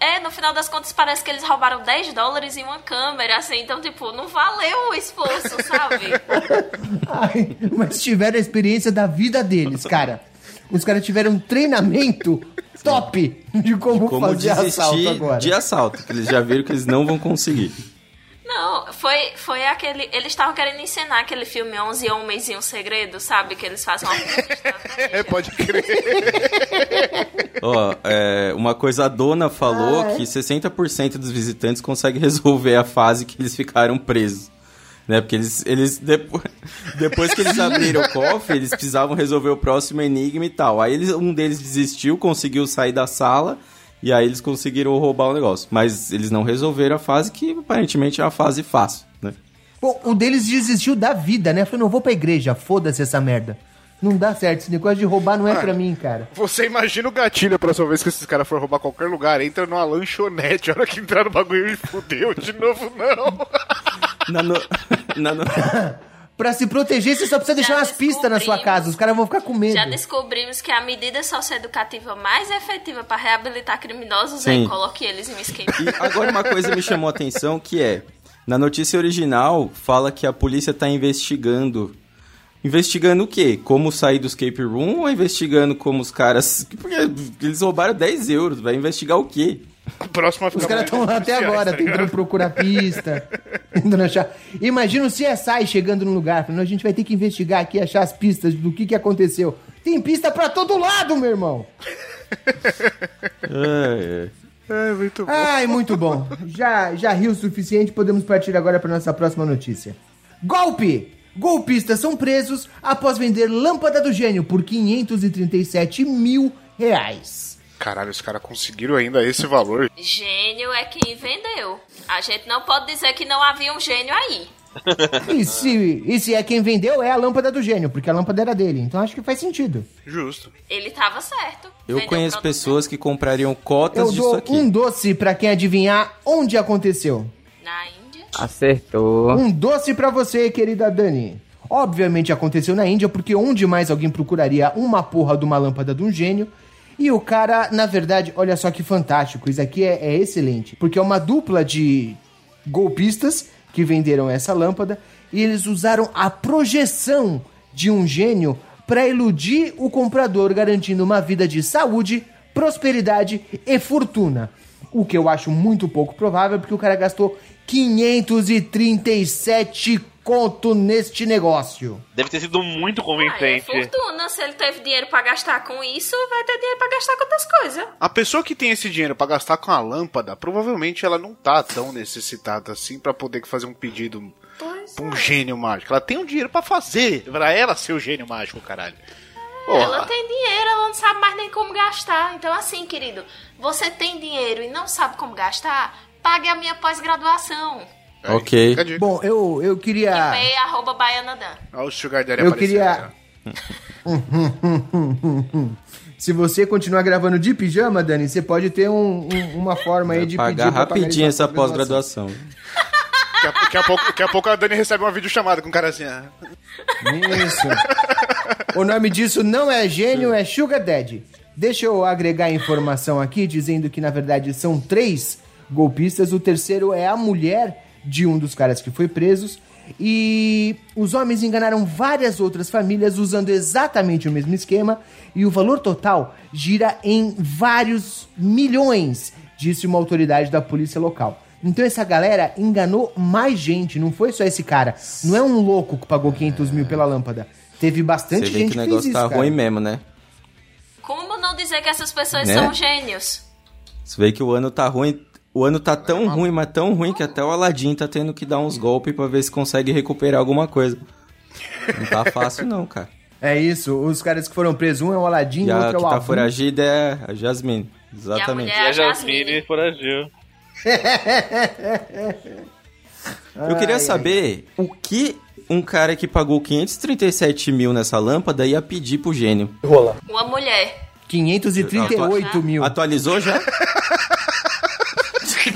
E: é, no final das contas parece que eles roubaram 10 dólares e uma câmera, assim, então, tipo, não valeu o esforço, [laughs] sabe?
A: Ai, mas tiveram a experiência da vida deles, cara. Os caras tiveram um treinamento top de como,
C: Como
A: fazer assalto agora.
C: de assalto, que eles já viram que eles não vão conseguir.
E: Não, foi, foi aquele. Eles estavam querendo ensinar aquele filme 11 Homens e um Segredo, sabe? Que eles fazem uma [laughs]
D: É, pode crer.
C: Ó, é, uma coisa a dona falou que 60% dos visitantes conseguem resolver a fase que eles ficaram presos. Né? Porque eles, eles depois, depois que eles abriram o cofre, eles precisavam resolver o próximo enigma e tal. Aí eles, um deles desistiu, conseguiu sair da sala e aí eles conseguiram roubar o negócio. Mas eles não resolveram a fase que aparentemente é uma fase fácil, né?
A: Bom, o deles desistiu da vida, né? Falou, não vou pra igreja, foda-se essa merda. Não dá certo, esse negócio de roubar não é
D: Mano.
A: pra mim, cara.
D: Você imagina o gatilho a próxima vez que esses caras forem roubar qualquer lugar, entra numa lanchonete, a hora que entrar no bagulho e fudeu de [laughs] novo, não.
C: Na no- [laughs] na no- [laughs]
A: Pra se proteger, você só precisa deixar umas pistas na sua casa, os caras vão ficar com medo.
E: Já descobrimos que a medida socioeducativa mais efetiva para reabilitar criminosos
C: Sim.
E: é coloque eles em um escape.
C: E agora uma coisa me chamou a atenção que é, na notícia original fala que a polícia tá investigando. Investigando o quê? Como sair do escape room ou investigando como os caras. Porque eles roubaram 10 euros, vai investigar o quê?
D: A próxima fica
A: Os caras estão lá até agora,
D: tá
A: tentando procurar pista, [laughs] tentando achar. Imagina o CSI chegando num lugar, falando, a gente vai ter que investigar aqui, achar as pistas do que, que aconteceu. Tem pista pra todo lado, meu irmão!
C: É, é.
D: É, muito bom.
A: Ai, muito bom. Já, já riu o suficiente, podemos partir agora para nossa próxima notícia. Golpe! Golpistas são presos após vender lâmpada do gênio por 537 mil reais.
D: Caralho, os caras conseguiram ainda esse valor.
E: Gênio é quem vendeu. A gente não pode dizer que não havia um gênio aí. [laughs]
A: E se, e se é quem vendeu, é a lâmpada do gênio, porque a lâmpada era dele. Então acho que faz sentido.
D: Justo.
E: Ele tava certo.
C: Eu
E: Vendeu
C: conheço pessoas que comprariam cotas
A: Eu
C: disso
A: dou
C: aqui.
A: um doce pra quem adivinhar onde aconteceu.
E: Na Índia.
F: Acertou.
A: Um doce pra você, querida Dani. Obviamente aconteceu na Índia, porque onde mais alguém procuraria uma porra de uma lâmpada de um gênio? E o cara, na verdade, olha só que fantástico, isso aqui é, é excelente. Porque é uma dupla de golpistas que venderam essa lâmpada e eles usaram a projeção de um gênio para iludir o comprador, garantindo uma vida de saúde, prosperidade e fortuna. O que eu acho muito pouco provável, porque o cara gastou 537 conto neste negócio.
B: Deve ter sido muito
E: Ah, é
B: convincente.
E: fortuna. Se ele teve dinheiro pra gastar com isso, vai ter dinheiro pra gastar com outras coisas.
D: A pessoa que tem esse dinheiro pra gastar com a lâmpada, provavelmente ela não tá tão necessitada assim pra poder fazer um pedido
E: Pois
D: pra um
E: é.
D: gênio mágico. Ela tem um dinheiro pra fazer, pra ela ser o gênio mágico, caralho. Porra.
E: Ela tem dinheiro, ela não sabe mais nem como gastar. Então, assim, querido, você tem dinheiro e não sabe como gastar? Pague a minha pós-graduação.
D: Aí,
C: Ok.
A: Bom, eu, eu queria.
E: Pay arroba baianadan.
D: Olha o Sugar Daddy
A: Eu queria-. [laughs] Se você continuar gravando de pijama, Dani, você pode ter um- um- uma forma aí de
C: Pagar rapidinho
A: pagar
C: essa pós-graduação.
D: Daqui a, daqui a pouco, daqui a pouco a Dani recebe uma videochamada com o cara assim. ah,
A: Isso. O nome disso não é gênio, é Sugar Daddy. Deixa eu agregar a informação aqui, dizendo que na verdade são três golpistas. O terceiro é a mulher de um dos caras que foi presos. E os homens enganaram várias outras famílias usando exatamente o mesmo esquema. E o valor total gira em vários milhões, disse uma autoridade da polícia local. Então essa galera enganou mais gente, não foi só esse cara. Não é um louco que pagou 500 mil pela lâmpada. Teve bastante
C: Você vê
A: gente
C: que o
A: que fez
C: negócio
A: isso,
C: tá
A: cara.
C: ruim mesmo, né?
E: Como não dizer que essas pessoas
C: Né?
E: são gênios?
C: Você vê que o ano tá ruim. O ano tá tão ruim, mas tão ruim que até o Aladdin tá tendo que dar uns golpes pra ver se consegue recuperar alguma coisa. Não tá fácil não, cara. [laughs]
A: É isso, os caras que foram presos, um é o Aladim,
C: E
A: o
C: a
A: outro é
C: que
A: o
C: tá
A: Avum.
C: foragida é a Jasmine. Exatamente.
B: E a
E: É a
B: Jasmine foragiu. [laughs]
C: Eu queria
A: Ai,
C: saber o que um cara que pagou 537 mil nessa lâmpada ia pedir pro gênio.
E: Uma mulher.
A: 538 mil.
C: Atualizou já? [laughs]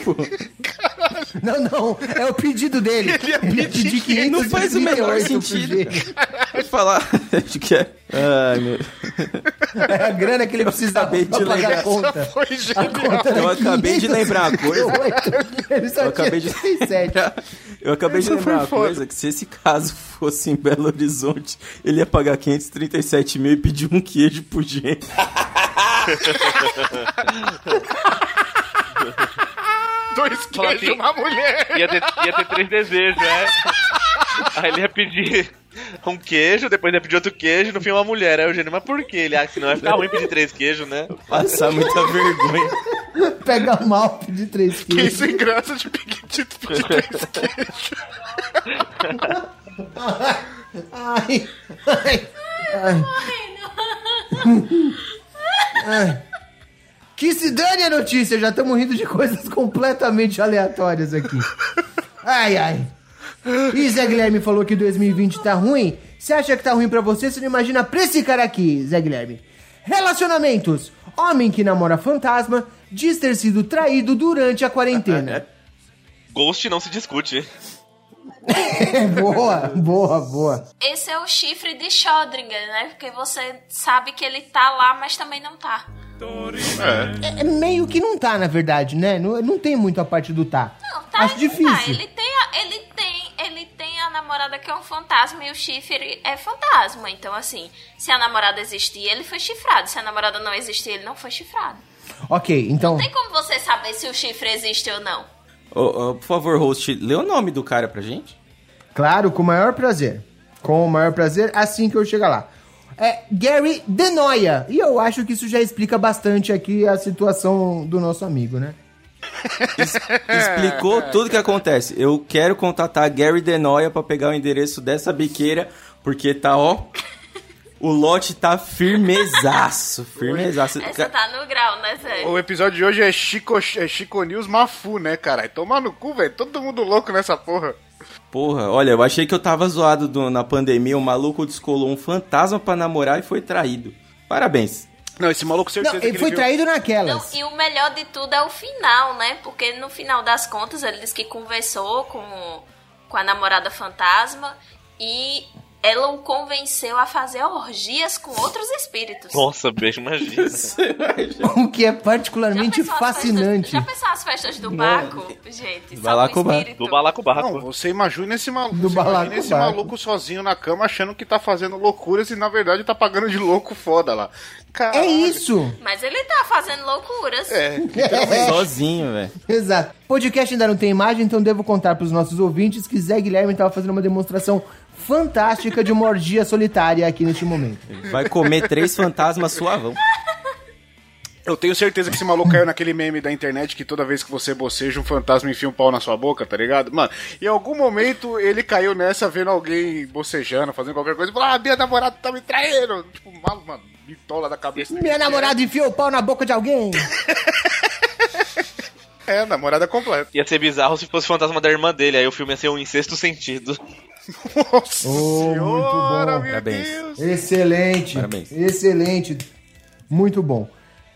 C: tipo,
A: Não, não, é o pedido dele. Ele ia pedir 538
C: não faz o menor
A: pro
C: sentido. Pode falar. Acho que é. Ai, meu.
A: É a grana que ele precisa pra
C: de
A: pagar
C: lembrar.
A: a conta.
D: Foi
A: A
D: genial.
A: conta
C: Eu acabei de lembrar uma coisa.
A: 538, Ele só
C: Eu acabei de-
A: 37.
C: Eu acabei de lembrar uma
D: foi
C: coisa, que se esse caso fosse em Belo Horizonte, ele ia pagar 537 mil e pedir um queijo pro gênio. [laughs]
D: Dois queijos e
B: assim.
D: uma mulher.
B: Ia ter, ia ter três desejos, né? Aí ele ia pedir um queijo, depois ia pedir outro queijo, no fim uma mulher. Aí o gênio, mas por quê? Ele acha que não vai ficar ruim pedir três queijos, né?
C: Passar muita vergonha.
A: Pega mal de 3
D: Quem
A: quilos.
D: sem graça de pedir de pedir três queijos.
A: Ai, ai, ai. Ai. Que se dane a notícia, já estamos rindo de coisas completamente aleatórias aqui. Ai, ai. E Zé Guilherme falou que 2020 tá ruim. Você acha que tá ruim pra você? Você não imagina pra esse cara aqui, Zé Guilherme. Relacionamentos. Homem que namora fantasma diz ter sido traído durante a quarentena. [laughs]
B: Ghost não se discute. [laughs]
A: boa, boa, boa.
E: Esse é o chifre de Schrödinger, né? Porque você sabe que ele tá lá, mas também não tá.
A: É, é meio que não tá, na verdade, né? Não, não tem muito a parte do tá.
E: Não, tá,
A: Acho
E: ele
A: difícil.
E: Tá. Ele tem, a, ele tem, ele tem a namorada que é um fantasma e o chifre é fantasma. Então, assim, se a namorada existir, ele foi chifrado. Se a namorada não existir, ele não foi chifrado.
A: Ok, então.
E: Não tem como você saber se o chifre existe ou não.
C: Ô, ô, por favor, host, lê o nome do cara pra gente.
A: Claro, com o maior prazer. Com o maior prazer, assim que eu chegar lá. É Gary Denoia. E eu acho que isso já explica bastante aqui a situação do nosso amigo, né?
C: Explicou tudo que acontece. Eu quero contatar Gary Denoia pra pegar o endereço dessa biqueira, porque tá, ó. O lote tá firmezaço, [laughs] firmezaço.
E: Essa tá no grau, né, Zé?
D: O episódio de hoje é Chico, é Chico News Mafu, né, caralho? Tomar no cu, velho. Todo mundo louco nessa porra.
C: Porra, olha, eu achei que eu tava zoado do- na pandemia, o maluco descolou um fantasma pra namorar e foi traído. Parabéns.
D: Não, esse maluco certeza
A: Não,
D: que
A: ele foi
D: viu-
A: traído
E: Não,
A: naquelas.
E: e o melhor de tudo é o final, né? Porque no final das contas ele disse que conversou com, com a namorada fantasma e ela o convenceu a fazer orgias com outros espíritos.
B: Nossa, beijo, [laughs] imagina.
A: O que é particularmente
E: as
A: fascinante.
E: Festas, já pensou as festas do Baco? Gente,
C: Vai
E: só
C: lá
E: com
C: com o Baco.
E: espírito.
B: Do balacobaco.
D: Não, você imagina esse maluco.
A: Do
D: imagina
A: balacobaco.
D: esse maluco sozinho na cama achando que tá fazendo loucuras e na verdade tá pagando de louco foda lá. Caralho.
A: É isso!
E: Mas ele tá fazendo loucuras.
D: É. [laughs]
C: Sozinho, velho.
A: Exato. Podcast ainda não tem imagem, então devo contar pros nossos ouvintes que Zé Guilherme estava fazendo uma demonstração fantástica de uma orgia solitária aqui neste momento.
C: Vai comer três fantasmas suavão.
D: Eu tenho certeza que esse maluco caiu naquele meme da internet que toda vez que você boceja, um fantasma enfia um pau na sua boca, tá ligado? Mano, em algum momento ele caiu nessa vendo alguém bocejando, fazendo qualquer coisa e falou: Ah, minha namorada tá me traindo. Tipo, mal, mano, bitola da cabeça.
A: Minha namorada enfiou o pau na boca de alguém.
D: É, namorada completa.
B: Ia ser bizarro se fosse o fantasma da irmã dele, aí o filme ia ser um incesto sentido.
D: Nossa
A: Oh, muito bom.
D: meu
C: Parabéns.
D: Deus.
A: Excelente.
C: Parabéns.
A: Excelente. Muito bom.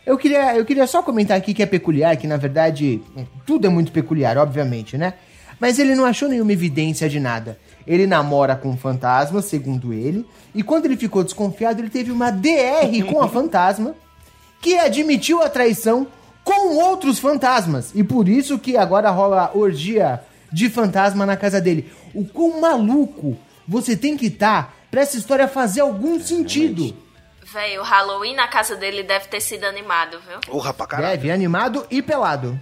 A: Eu queria, eu queria só comentar aqui que é peculiar, que na verdade tudo é muito peculiar, obviamente, né? mas ele não achou nenhuma evidência de nada. Ele namora com um fantasma, segundo ele, e quando ele ficou desconfiado, ele teve uma DR com a fantasma, que admitiu a traição com outros fantasmas. E por isso que agora rola orgia de fantasma na casa dele. O quão maluco você tem que estar pra essa história fazer algum sentido.
E: Véi, o Halloween na casa dele deve ter sido animado, viu?
D: Porra pra caralho.
A: Deve, animado e pelado.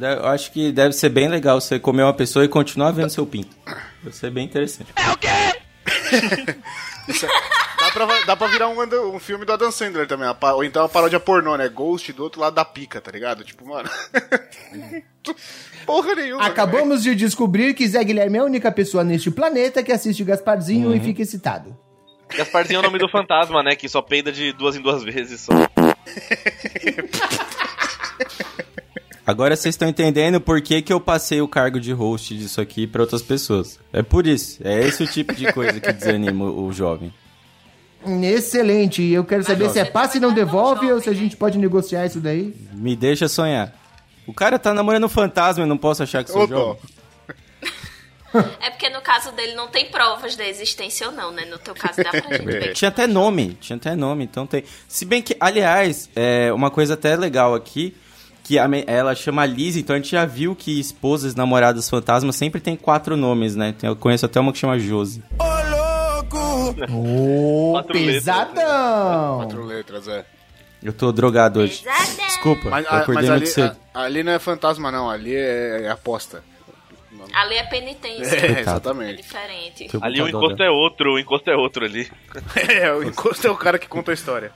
C: Eu acho que deve ser bem legal você comer uma pessoa e continuar vendo seu pinto. Deve ser bem interessante.
D: É- dá, pra, dá pra virar um, um filme do Adam Sandler também. Ou então uma paródia pornô, né? Ghost do outro lado da pica, tá ligado? Tipo, mano. [laughs] Porra nenhuma.
A: Acabamos de descobrir que Zé Guilherme é a única pessoa neste planeta que assiste Gasparzinho e fica excitado.
B: Gasparzinho é o nome do fantasma, né? Que só peida de duas em duas vezes só. [laughs]
C: Agora vocês estão entendendo por que, que eu passei o cargo de host disso aqui pra outras pessoas. É por isso. É esse o tipo de coisa que desanima o jovem.
A: Excelente. E eu quero saber se é passe e não
E: bom
A: devolve ou se a gente pode negociar isso daí.
C: Me deixa sonhar. O cara tá namorando um fantasma, eu não posso achar que sou jovem. [laughs]
E: É porque no caso dele não tem provas da existência ou não, né? No teu caso dá pra gente ver.
C: Tinha até nome, tinha até nome, então tem. Se bem que, aliás, é uma coisa até legal aqui, que a ela chama Liz, então a gente já viu que esposas, namoradas fantasmas sempre tem quatro nomes, né? Eu conheço até uma que chama Josi.
A: Ô,
B: Quatro letras,
A: pesadão!
D: Quatro letras, é.
C: Eu tô drogado hoje.
E: Pesadão.
C: Desculpa,
D: Mas,
C: eu acordei muito
D: ali,
C: cedo.
D: a- ali não é fantasma, não. Ali é, é aposta.
E: Ali é penitência.
D: É,
E: É
D: exatamente.
E: diferente.
C: Teu
B: Ali o encosto é outro, o encosto é outro ali. [laughs]
D: É, o encosto é o cara que conta a história.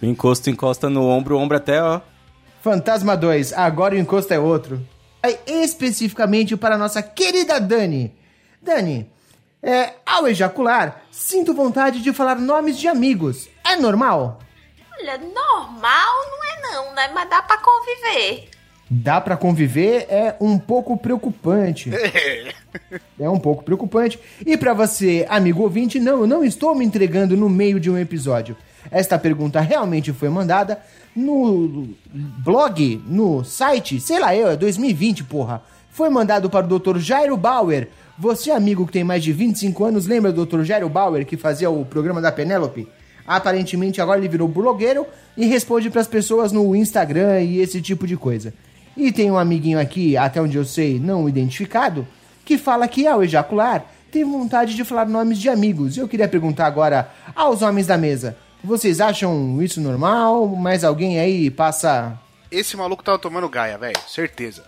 C: O encosto encosta no ombro, o ombro até, ó.
A: Fantasma 2, agora o encosto é outro. Aí, especificamente para a nossa querida Dani. Dani, é, ao ejacular, sinto vontade de falar nomes de amigos. É normal?
E: Olha, normal não é não, né? Mas dá pra conviver.
A: Dá pra conviver, é um pouco preocupante. [laughs] É um pouco preocupante. E pra você, amigo ouvinte, não, eu não estou me entregando no meio de um episódio. Esta pergunta realmente foi mandada no blog, no site, sei lá eu, é 2020, porra. Foi mandado para o Dr. Jairo Bauer. Você, amigo que tem mais de 25 anos, lembra do Dr. Jairo Bauer, que fazia o programa da Penélope? Aparentemente agora ele virou blogueiro e responde pras pessoas no Instagram e esse tipo de coisa. E tem um amiguinho aqui, até onde eu sei, não identificado, que fala que ao ejacular tem vontade de falar nomes de amigos. Eu queria perguntar agora aos homens da mesa: vocês acham isso normal? Mais alguém aí passa.
D: Esse maluco tava tomando gaia, velho. Certeza.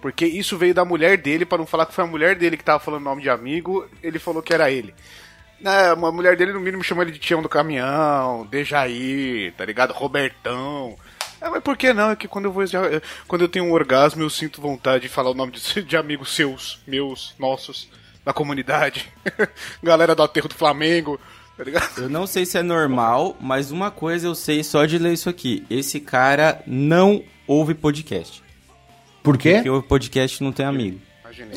D: Porque isso veio da mulher dele, pra não falar que foi a mulher dele que tava falando nome de amigo, ele falou que era ele. Né, uma mulher dele, no mínimo, chamou ele de Tião do Caminhão, Dejaí, tá ligado? Robertão. É, mas por que não? É que quando eu vou eja- quando eu tenho um orgasmo, eu sinto vontade de falar o nome de, [laughs] de amigos seus, meus, nossos, da comunidade. [laughs] Galera do aterro do Flamengo, tá ligado?
C: Eu não sei se é normal, mas uma coisa eu sei só de ler isso aqui. Esse cara não ouve podcast.
A: Por quê?
C: Porque o podcast não tem amigo.
D: Imaginei.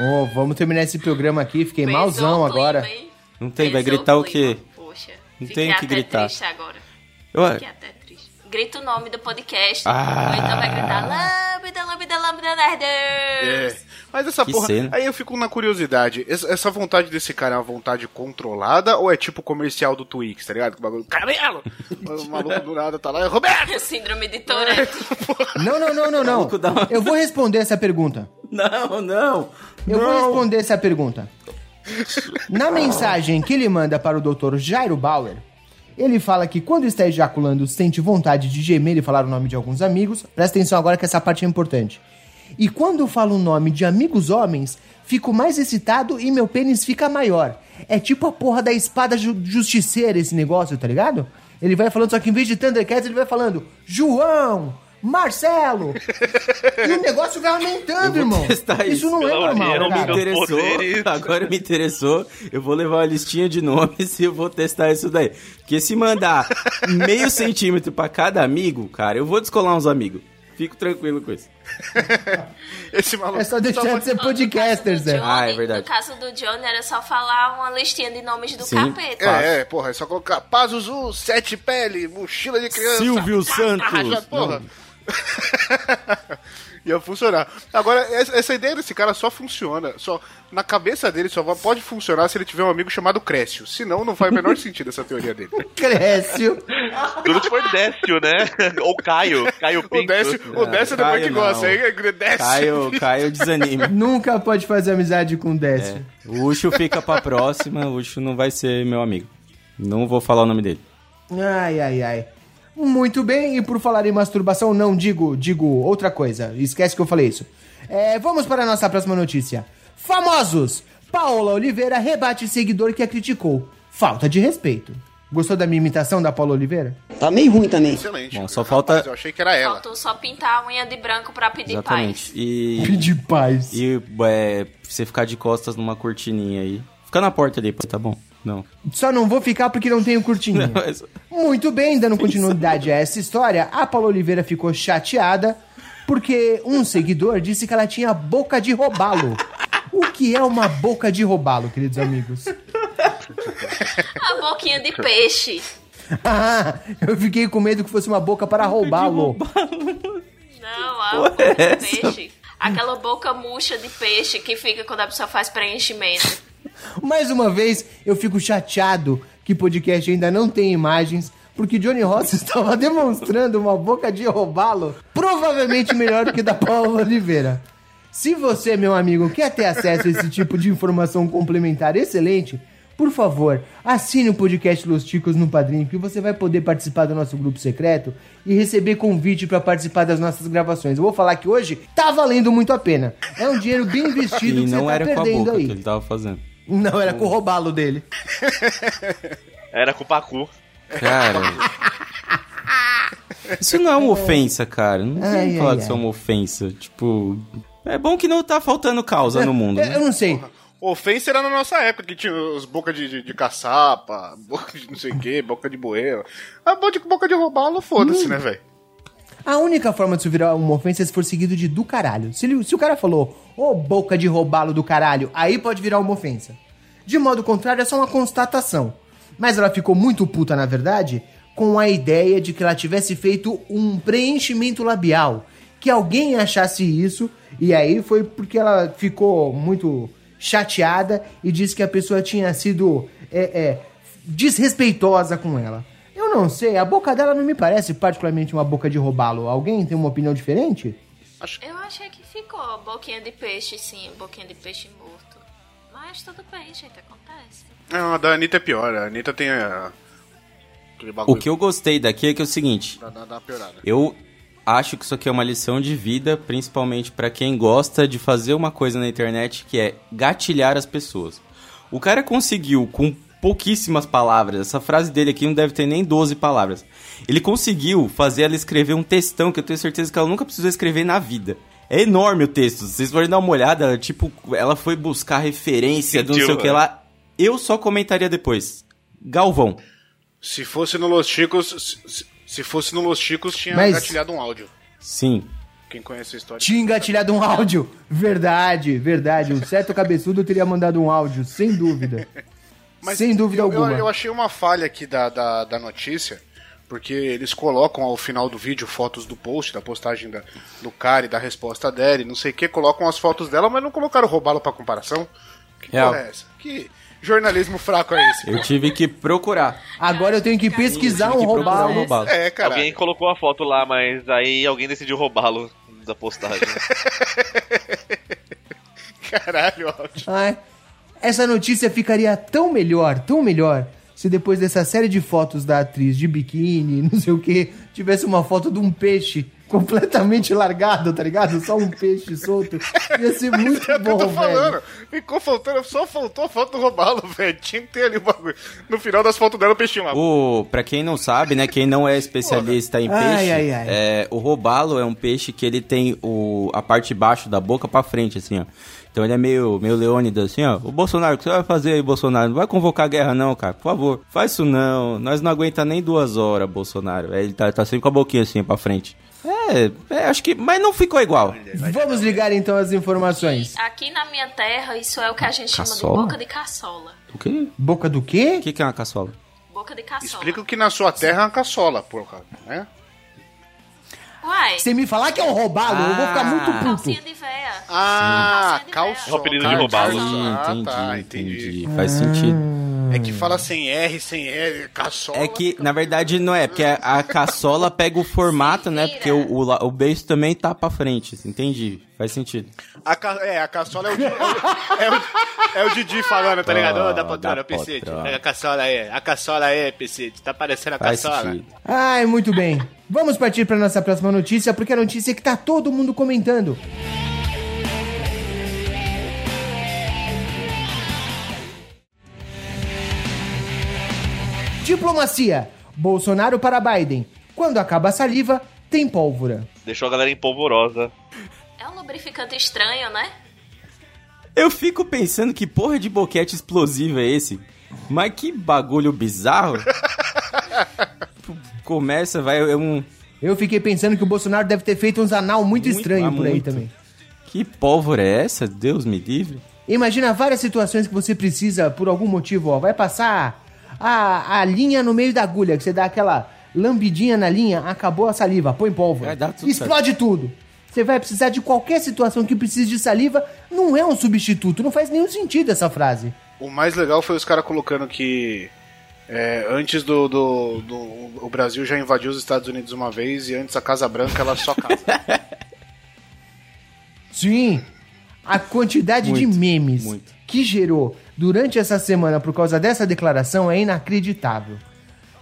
A: Ô, vamos terminar esse programa aqui, fiquei
E: Pesou
A: malzão
E: clima,
A: agora.
E: hein?
C: Não tem, vai
E: Pesou
C: gritar o
E: clima.
C: quê?
E: Poxa,
C: Não tem o que gritar.
E: agora.
C: Eu.
E: Grita o nome do podcast.
C: Ah.
E: Ou então vai gritar Lambda, Lambda, Lambda, Nerders.
D: É. Mas essa
C: Que
D: porra.
C: cena.
D: Aí eu fico na curiosidade. Essa, vontade desse cara é uma vontade controlada ou é tipo comercial do Twix, tá ligado? Que o bagulho. Caramelo! [laughs] o maluco do nada tá lá. Roberto! [laughs]
E: Síndrome de Tourette.
A: Não, não, não, não, não. Eu vou responder essa pergunta.
C: Não, não.
A: Eu vou responder essa pergunta. Na mensagem que ele manda para o Dr. Jairo Bauer, ele fala que quando está ejaculando sente vontade de gemer e falar o nome de alguns amigos. Presta atenção agora que essa parte é importante. E quando falo o nome de amigos homens, fico mais excitado e meu pênis fica maior. É tipo a porra da espada ju justiceira esse negócio, tá ligado? Ele vai falando, só que em vez de Thundercats, ele vai falando João, Marcelo. [laughs] e o negócio vai aumentando, irmão. Isso
C: isso.
A: não é normal,
B: união,
C: me interessou, agora me interessou. Eu vou levar uma listinha de nomes [laughs] e eu vou testar isso daí. Porque se mandar meio centímetro pra cada amigo, cara, eu vou descolar uns amigos. Fico tranquilo com isso. [laughs]
D: Esse maluco.
A: É só deixar de ser podcaster, Zé.
C: Ah, é verdade.
E: No caso do Johnny, era só falar uma listinha de nomes do
C: Sim.
E: capeta.
D: É, é, porra, é só colocar Pazuzu, Sete Pele, Mochila de Criança.
C: Silvio
D: Ah, já,
C: Santos. [laughs]
D: Ia funcionar. Agora, essa ideia desse cara só funciona. Só, na cabeça dele só pode funcionar se ele tiver um amigo chamado Crécio. Senão, não faz o menor sentido essa teoria dele. [laughs]
A: Cresce.
B: Tudo que for Décio, né? Ou Caio. Caio
D: O
B: Pinto.
D: Décio, o Décio depois
C: Caio
D: que gosta, hein? Décio.
C: Caio, Caio desanime. [laughs]
A: Nunca pode fazer amizade com o Décio.
C: O Ucho fica pra próxima, o Ucho não vai ser meu amigo. Não vou falar o nome dele.
A: Ai, ai, ai. Muito bem, e por falar em masturbação, não digo, digo outra coisa. Esquece que eu falei isso. É, vamos para a nossa próxima notícia. Famosos! Paola Oliveira rebate seguidor que a criticou. Falta de respeito. Gostou da minha imitação da Paola Oliveira?
F: Tá meio ruim também.
D: Excelente.
C: Bom, só
D: Rapaz,
C: falta-
D: Eu achei que era ela.
E: Faltou só pintar a unha de branco pra pedir
C: Exatamente.
E: paz.
C: E,
A: Pedir paz.
C: e é, você ficar de costas numa cortininha aí. Fica na porta ali, pô, tá bom? Não.
A: Só não vou ficar porque não tenho curtinha.
C: Mas-
A: Muito bem, dando continuidade a essa história, a Paula Oliveira ficou chateada porque um seguidor disse que ela tinha boca de robalo. O que é uma boca de robalo, queridos amigos?
E: A boquinha de peixe.
A: Ah, eu fiquei com medo que fosse uma boca para roubá-lo.
E: Não, a boca de peixe. Aquela boca murcha de peixe que fica quando a pessoa faz preenchimento.
A: Mais uma vez, eu fico chateado que podcast ainda não tem imagens, porque Johnny Ross [laughs] estava demonstrando uma boca de robalo, provavelmente melhor do que da Paula Oliveira. Se você, meu amigo, quer ter acesso a esse tipo de informação complementar excelente, por favor, assine o podcast Los Ticos no Padrinho, que você vai poder participar do nosso grupo secreto e receber convite para participar das nossas gravações. Eu vou falar que hoje tá valendo muito a pena. É um dinheiro bem [laughs] investido
C: E
A: que
C: não
A: você tá
C: era com a
A: perdendo
C: boca
A: aí.
C: que ele tava fazendo.
A: Não, era com o robalo dele. [laughs]
B: Era com o Pacu.
C: Cara. Isso não é uma ofensa, cara. Não
A: Ai,
C: tem que falar
A: ai,
C: que isso é
A: ai.
C: uma ofensa. Tipo. É bom que não tá faltando causa no mundo.
A: Eu,
C: né?
A: eu não sei.
D: Ofensa era na nossa época, que tinha os boca de, de, de caçapa, boca de não sei o que, boca de boeiro. A boca de, boca de robalo, foda-se, né, velho?
A: A única forma de isso virar uma ofensa é se for seguido de do caralho. Se, ele- se o cara falou, ô boca de robalo do caralho, aí pode virar uma ofensa. De modo contrário, é só uma constatação. Mas ela ficou muito puta, na verdade, com a ideia de que ela tivesse feito um preenchimento labial. Que alguém achasse isso, e aí foi porque ela ficou muito chateada e disse que a pessoa tinha sido é, é, desrespeitosa com ela. Eu não sei, a boca dela não me parece particularmente uma boca de robalo. Alguém tem uma opinião diferente?
E: Eu achei que ficou boquinha de peixe, sim, boquinha de peixe morto. Mas tudo bem, gente, acontece.
D: Não, a da Anitta é pior. A Anitta tem a... aquele
C: O que eu gostei daqui é que é o seguinte.
D: dar uma piorada.
C: Eu acho que isso aqui é uma lição de vida, principalmente pra quem gosta de fazer uma coisa na internet que é gatilhar as pessoas. O cara conseguiu com pouquíssimas palavras, essa frase dele aqui não deve ter nem 12 palavras. Ele conseguiu fazer ela escrever um textão que eu tenho certeza que ela nunca precisou escrever na vida. É enorme o texto. Se vocês forem dar uma olhada, ela, tipo, ela foi buscar referência do não sei
B: Sentiu,
C: o que
B: é.
C: lá. Eu só comentaria depois. Galvão.
D: Se fosse no Los Chicos... Se, se fosse no Los Chicos, tinha
A: Mas-
D: gatilhado um áudio.
C: Sim.
D: Quem conhece a história...
A: Tinha engatilhado um áudio. Verdade, verdade. O certo cabeçudo teria mandado um áudio, sem dúvida. [laughs] sem dúvida
D: eu,
A: alguma.
D: Eu, eu achei uma falha aqui da, da, da notícia, porque eles colocam ao final do vídeo fotos do post, da postagem da, do cara e da resposta dela, e não sei o que, colocam as fotos dela, mas não colocaram o robalo pra comparação. Que
C: Real.
D: porra é essa? Que jornalismo fraco é esse?
C: Eu tive que procurar.
A: Agora eu tenho que pesquisar
C: Tive
A: um robalo.
C: um robalo.
D: É, cara.
B: Alguém colocou a foto lá, mas aí alguém decidiu roubá-lo da postagem. [laughs]
D: Caralho, áudio.
A: Ai, essa notícia ficaria tão melhor, tão melhor, se depois dessa série de fotos da atriz de biquíni, [laughs] não sei o que, tivesse uma foto de um peixe completamente largado, tá ligado? Só um peixe solto. Ia ser [laughs] muito
D: Eu
A: bom,
D: tô
A: velho.
D: falando. Ficou faltando, só faltou a foto do robalo, velho. Tinha que ter ali o bagulho. No final das fotos dela, o peixinho lá.
C: O, pra quem não sabe, né, quem não é especialista em
A: Ai,
C: peixe,
A: ai, ai.
C: É, o robalo é um peixe que ele tem o, a parte de baixo da boca pra frente, assim, ó. Então ele é meio, meio Leônidas, assim, ó. O Bolsonaro, o que você vai fazer aí, Bolsonaro? Não vai convocar guerra, não, cara. Por favor, faz isso não. Nós não aguenta nem duas horas, Bolsonaro. Aí Ele tá, tá sempre com a boquinha assim pra frente. É, é, acho que. Mas não ficou igual.
A: Vamos ligar então as informações.
E: Aqui na minha terra, isso é o que a gente chama
C: Caçola?
E: de boca de caçola.
C: O quê?
A: Boca do quê?
C: O que, que é uma caçola?
E: Boca de caçola.
D: Explica o que na sua terra é uma caçola, porra. Né?
E: Uai,
A: Você me falar que é um roubalo, eu vou ficar muito
C: Ah.
A: puto.
E: calcinha de véia.
D: Ah,
E: Sim.
D: calço.
B: É o apelido de roubá-lo.
D: Ah,
C: entendi,
D: tá,
C: entendi,
D: entendi.
C: Faz sentido.
D: É que fala sem R, sem R, caçola.
C: É que, na verdade, não é, porque a, a caçola pega o formato, né? Porque o, o, o beijo também tá pra frente. Entendi. Faz sentido.
D: A ca... É, a caçola é o, é o, é o, é o Didi falando, tá ligado? Ô, da patrona, PC. Pega a caçola aí, a caçola aí, PC. Tá parecendo a
C: Faz
D: caçola.
C: sentido.
A: Ai, muito bem. Vamos partir para nossa próxima notícia, porque é a notícia que tá todo mundo comentando. Diplomacia. Bolsonaro para Biden. Quando acaba a saliva, tem pólvora.
B: Deixou a galera empolvorosa.
E: É um lubrificante estranho, né?
C: Eu fico pensando que porra de boquete explosivo é esse? Mas que bagulho bizarro. [laughs] Começa, vai, é um...
A: Eu fiquei pensando que o Bolsonaro deve ter feito uns anal muito,
C: Muito,
A: estranho
C: ah,
A: por aí
C: muito.
A: também.
C: Que pólvora é essa? Deus me livre.
A: Imagina várias situações que você precisa, por algum motivo, ó, vai passar a, a linha no meio da agulha, que você dá aquela lambidinha na linha, acabou a saliva, põe pólvora.
C: Dar tudo
A: Explode tudo. Você vai precisar de qualquer situação que precise de saliva, não é um substituto, não faz nenhum sentido essa frase.
D: O mais legal foi os caras colocando que é, antes do, do, do- O Brasil já invadiu os Estados Unidos uma vez e antes a Casa Branca ela só casa.
A: Sim, a quantidade de
C: Muito,
A: memes
C: muito.
A: que gerou durante essa semana por causa dessa declaração é inacreditável.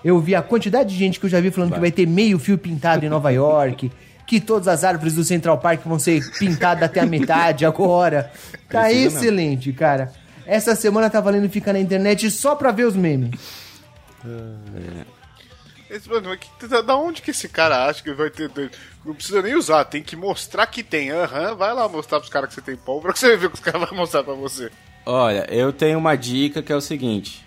A: Eu vi a quantidade de gente que eu já vi falando que vai ter meio fio pintado em Nova York, que todas as árvores do Central Park vão ser pintadas até a metade agora. Tá
C: Precisa não.
A: excelente, cara. Essa semana tá valendo ficar na internet só pra ver os memes.
D: Esse, mano, mas que- da- onde que esse cara acha que vai ter. Não precisa nem usar, tem que mostrar que tem. Aham, vai lá mostrar pros caras que você tem pólvora que você vai ver o que os caras vão mostrar pra você.
C: Olha, eu tenho uma dica que é o seguinte.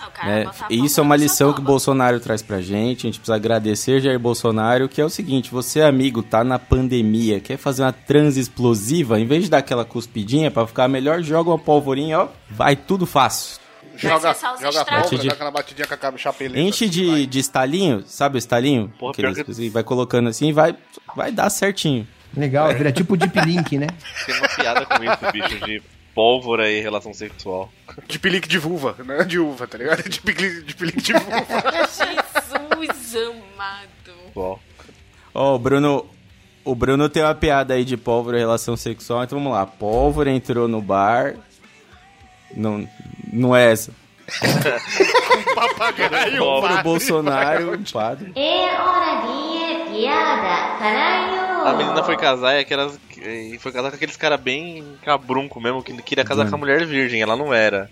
E: Ah, cara
C: né? Isso é uma lição que o. Bolsonaro traz pra gente. A gente precisa agradecer Jair Bolsonaro, que é o seguinte: você, amigo, tá na pandemia, quer fazer uma transa explosiva, em vez de dar aquela cuspidinha pra ficar melhor, joga uma polvorinha, ó, vai tudo fácil.
D: Joga, joga pólvora,
C: De-
D: dá aquela batidinha com a chapeleta.
C: Enche
D: assim,
C: de,
D: vai.
C: de estalinho, sabe o estalinho?
B: Porra,
C: Aqueles-
B: que-
C: assim, vai colocando assim, vai, vai dar certinho.
A: Legal, vira tipo Deep Link, né?
B: Tem uma piada com isso, bicho, de pólvora e relação sexual.
D: De pelique de vulva, não é de uva, tá ligado? De pelique de, pelique de vulva.
E: Jesus amado.
C: Ó, o Bruno. O Bruno tem uma piada aí de pólvora e relação sexual, então vamos lá. Pólvora entrou no bar. Não, não é essa.
D: Papagaio,
B: Pólvora,
C: Pro
D: padre,
C: Bolsonaro, um padre.
B: A menina foi casar e aquelas. E foi casar com aqueles cara bem cabrunco mesmo, que queria casar com a mulher virgem, ela não era.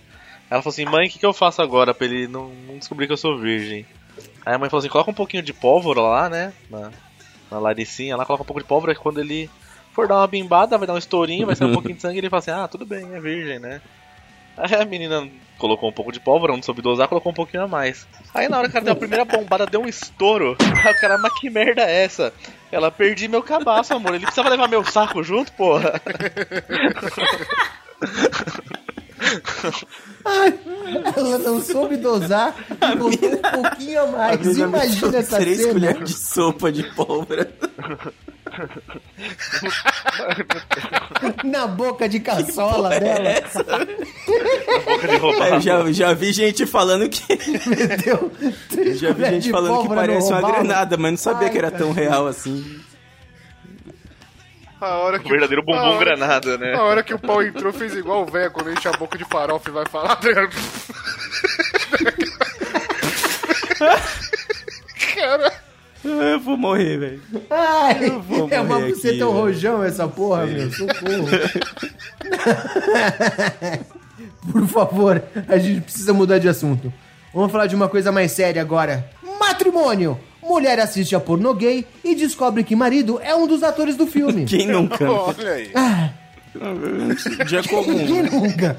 B: Ela falou assim, mãe, o que, que eu faço agora pra ele não, não descobrir que eu sou virgem? Aí a mãe falou assim, coloca um pouquinho de pólvora lá, né? Na, na laricinha lá, coloca um pouco de pólvora que quando ele for dar uma bimbada, vai dar um estourinho, vai sair um pouquinho de sangue e ele fala assim, ah, tudo bem, é virgem, né? Aí a menina colocou um pouco de pólvora, não soube dosar, colocou um pouquinho a mais. Aí na hora que ela deu a primeira bombada, deu um estouro. [laughs] Aí o cara, mas que merda é essa? Ela, perdi meu cabaço, amor. Ele precisava levar meu saco junto, porra. [laughs]
A: Ela não soube dosar e botou um pouquinho a mais. Imagina essa
C: Três
A: cena.
C: colheres de sopa de pólvora. [laughs]
A: na boca de caçola dela.
B: Boca de roupa.
C: Eu já, já vi gente falando que.
A: Meteu [laughs]
C: Já vi gente falando que parece uma granada, mas não sabia
A: Ai,
C: que era tão
A: cacete.
C: real assim.
D: A hora que,
B: O verdadeiro bumbum
D: a hora-
B: granada, né?
D: A hora que o pau entrou, fez igual o velho quando enche a boca de farofa e vai falar. tá ligado? [laughs] Cara,
C: Eu vou morrer, velho.
A: Ai,
C: vou
A: é uma
C: morrer
A: buceta
C: aqui,
A: um rojão essa porra, meu. Socorro. [laughs] Por favor, a gente precisa mudar de assunto. Vamos falar de uma coisa mais séria agora. Matrimônio! Mulher assiste a pornô gay e descobre que marido é um dos atores do filme.
C: Quem nunca?
D: olha aí.
C: Dia comum.
A: Quem nunca?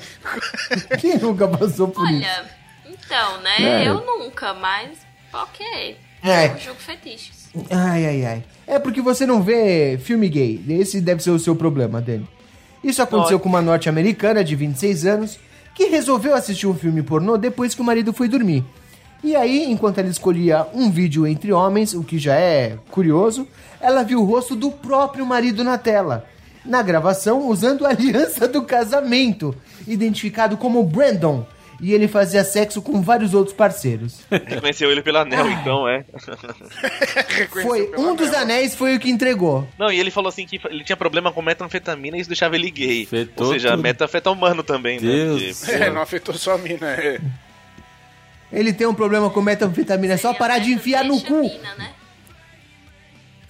A: Quem nunca passou por isso?
E: Olha, então, né?
C: É.
E: Eu nunca, mas ok.
A: É.
E: Eu jogo fetiches.
A: Ai, ai, ai. É porque você não vê filme gay. Esse deve ser o seu problema, Dani. Isso aconteceu com uma norte-americana de 26 anos que resolveu assistir um filme pornô depois que o marido foi dormir. E aí, enquanto ela escolhia um vídeo entre homens, o que já é curioso, ela viu o rosto do próprio marido na tela. Na gravação, usando a aliança do casamento, identificado como Brandon. E ele fazia sexo com vários outros parceiros. [laughs]
B: Reconheceu ele pelo anel, então, é. [laughs]
A: Foi um dos anéis foi o que entregou.
B: Não, e ele falou assim que ele tinha problema com metanfetamina e isso deixava ele gay.
C: Afetou
B: Ou seja,
C: tudo.
B: meta afeta humano também,
C: Deus.
B: né?
D: É, não afetou só a mina. É.
A: Ele tem um problema com metanfetamina, é só parar de enfiar no cu.
E: Né?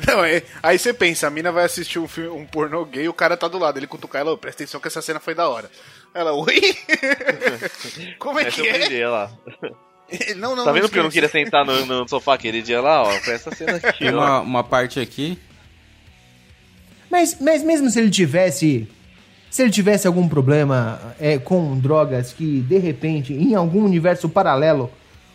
D: Não, é, aí você pensa, a mina vai assistir um, filme, um pornô gay o cara tá do lado. Ele cutuca ela, "Ô, presta atenção que essa cena foi da hora. Ela, oi? [laughs] Como é
B: Essa
D: que
B: eu
D: é?
B: lá. [laughs]
D: Não, não,
B: Tá vendo porque eu não queria sentar no, no sofá aquele dia lá, ó? Foi essa cena aqui,
C: Tem
B: ó.
C: uma, uma parte aqui.
A: Mas, mas mesmo se ele tivesse. Se ele tivesse algum problema é, com drogas que, de repente, em algum universo paralelo,